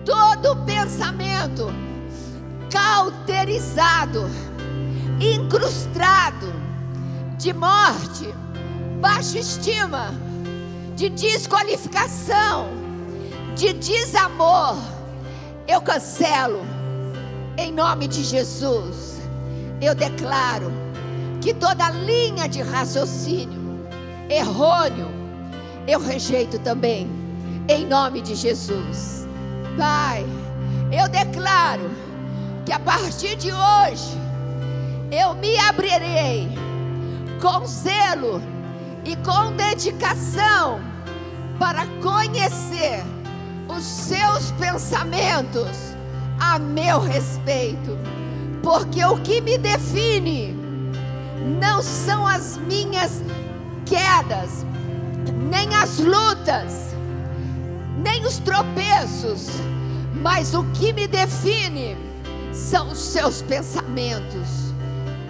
Todo pensamento cauterizado, incrustado de morte, baixa estima, de desqualificação, de desamor, eu cancelo em nome de Jesus. Eu declaro que toda linha de raciocínio errôneo eu rejeito também em nome de Jesus. Pai, eu declaro que a partir de hoje eu me abrirei com zelo e com dedicação para conhecer os seus pensamentos a meu respeito, porque o que me define não são as minhas quedas, nem as lutas, nem os tropeços, mas o que me define são os seus pensamentos.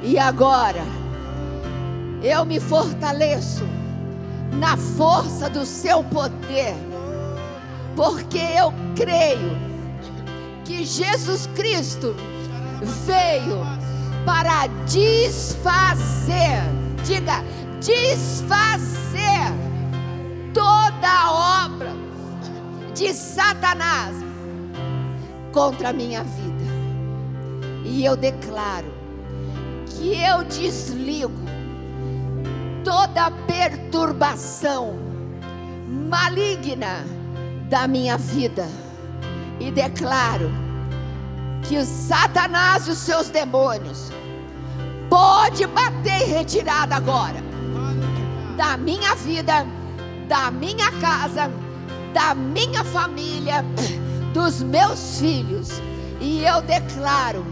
E agora, eu me fortaleço na força do seu poder, porque eu creio que Jesus Cristo veio para desfazer, diga, desfazer toda a obra de Satanás contra a minha vida. E eu declaro que eu desligo toda perturbação maligna da minha vida e declaro que o Satanás e os seus demônios pode bater retirada agora da minha vida, da minha casa, da minha família, dos meus filhos. E eu declaro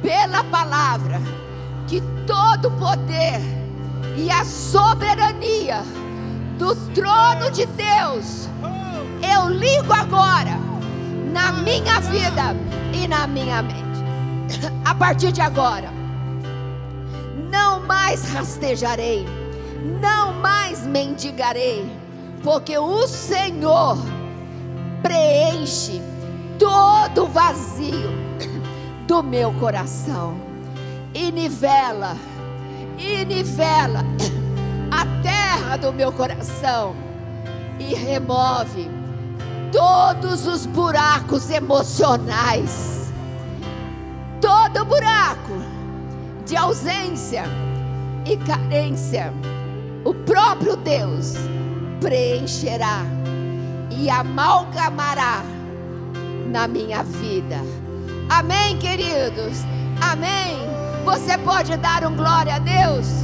pela palavra que todo poder e a soberania do trono de Deus eu ligo agora na minha vida e na minha mente. A partir de agora, não mais rastejarei, não mais mendigarei, porque o Senhor preenche todo o vazio do meu coração e nivela, e nivela a terra do meu coração e remove todos os buracos emocionais, todo buraco de ausência e carência, o próprio Deus preencherá e amalgamará na minha vida. Amém, queridos? Amém. Você pode dar um glória a Deus?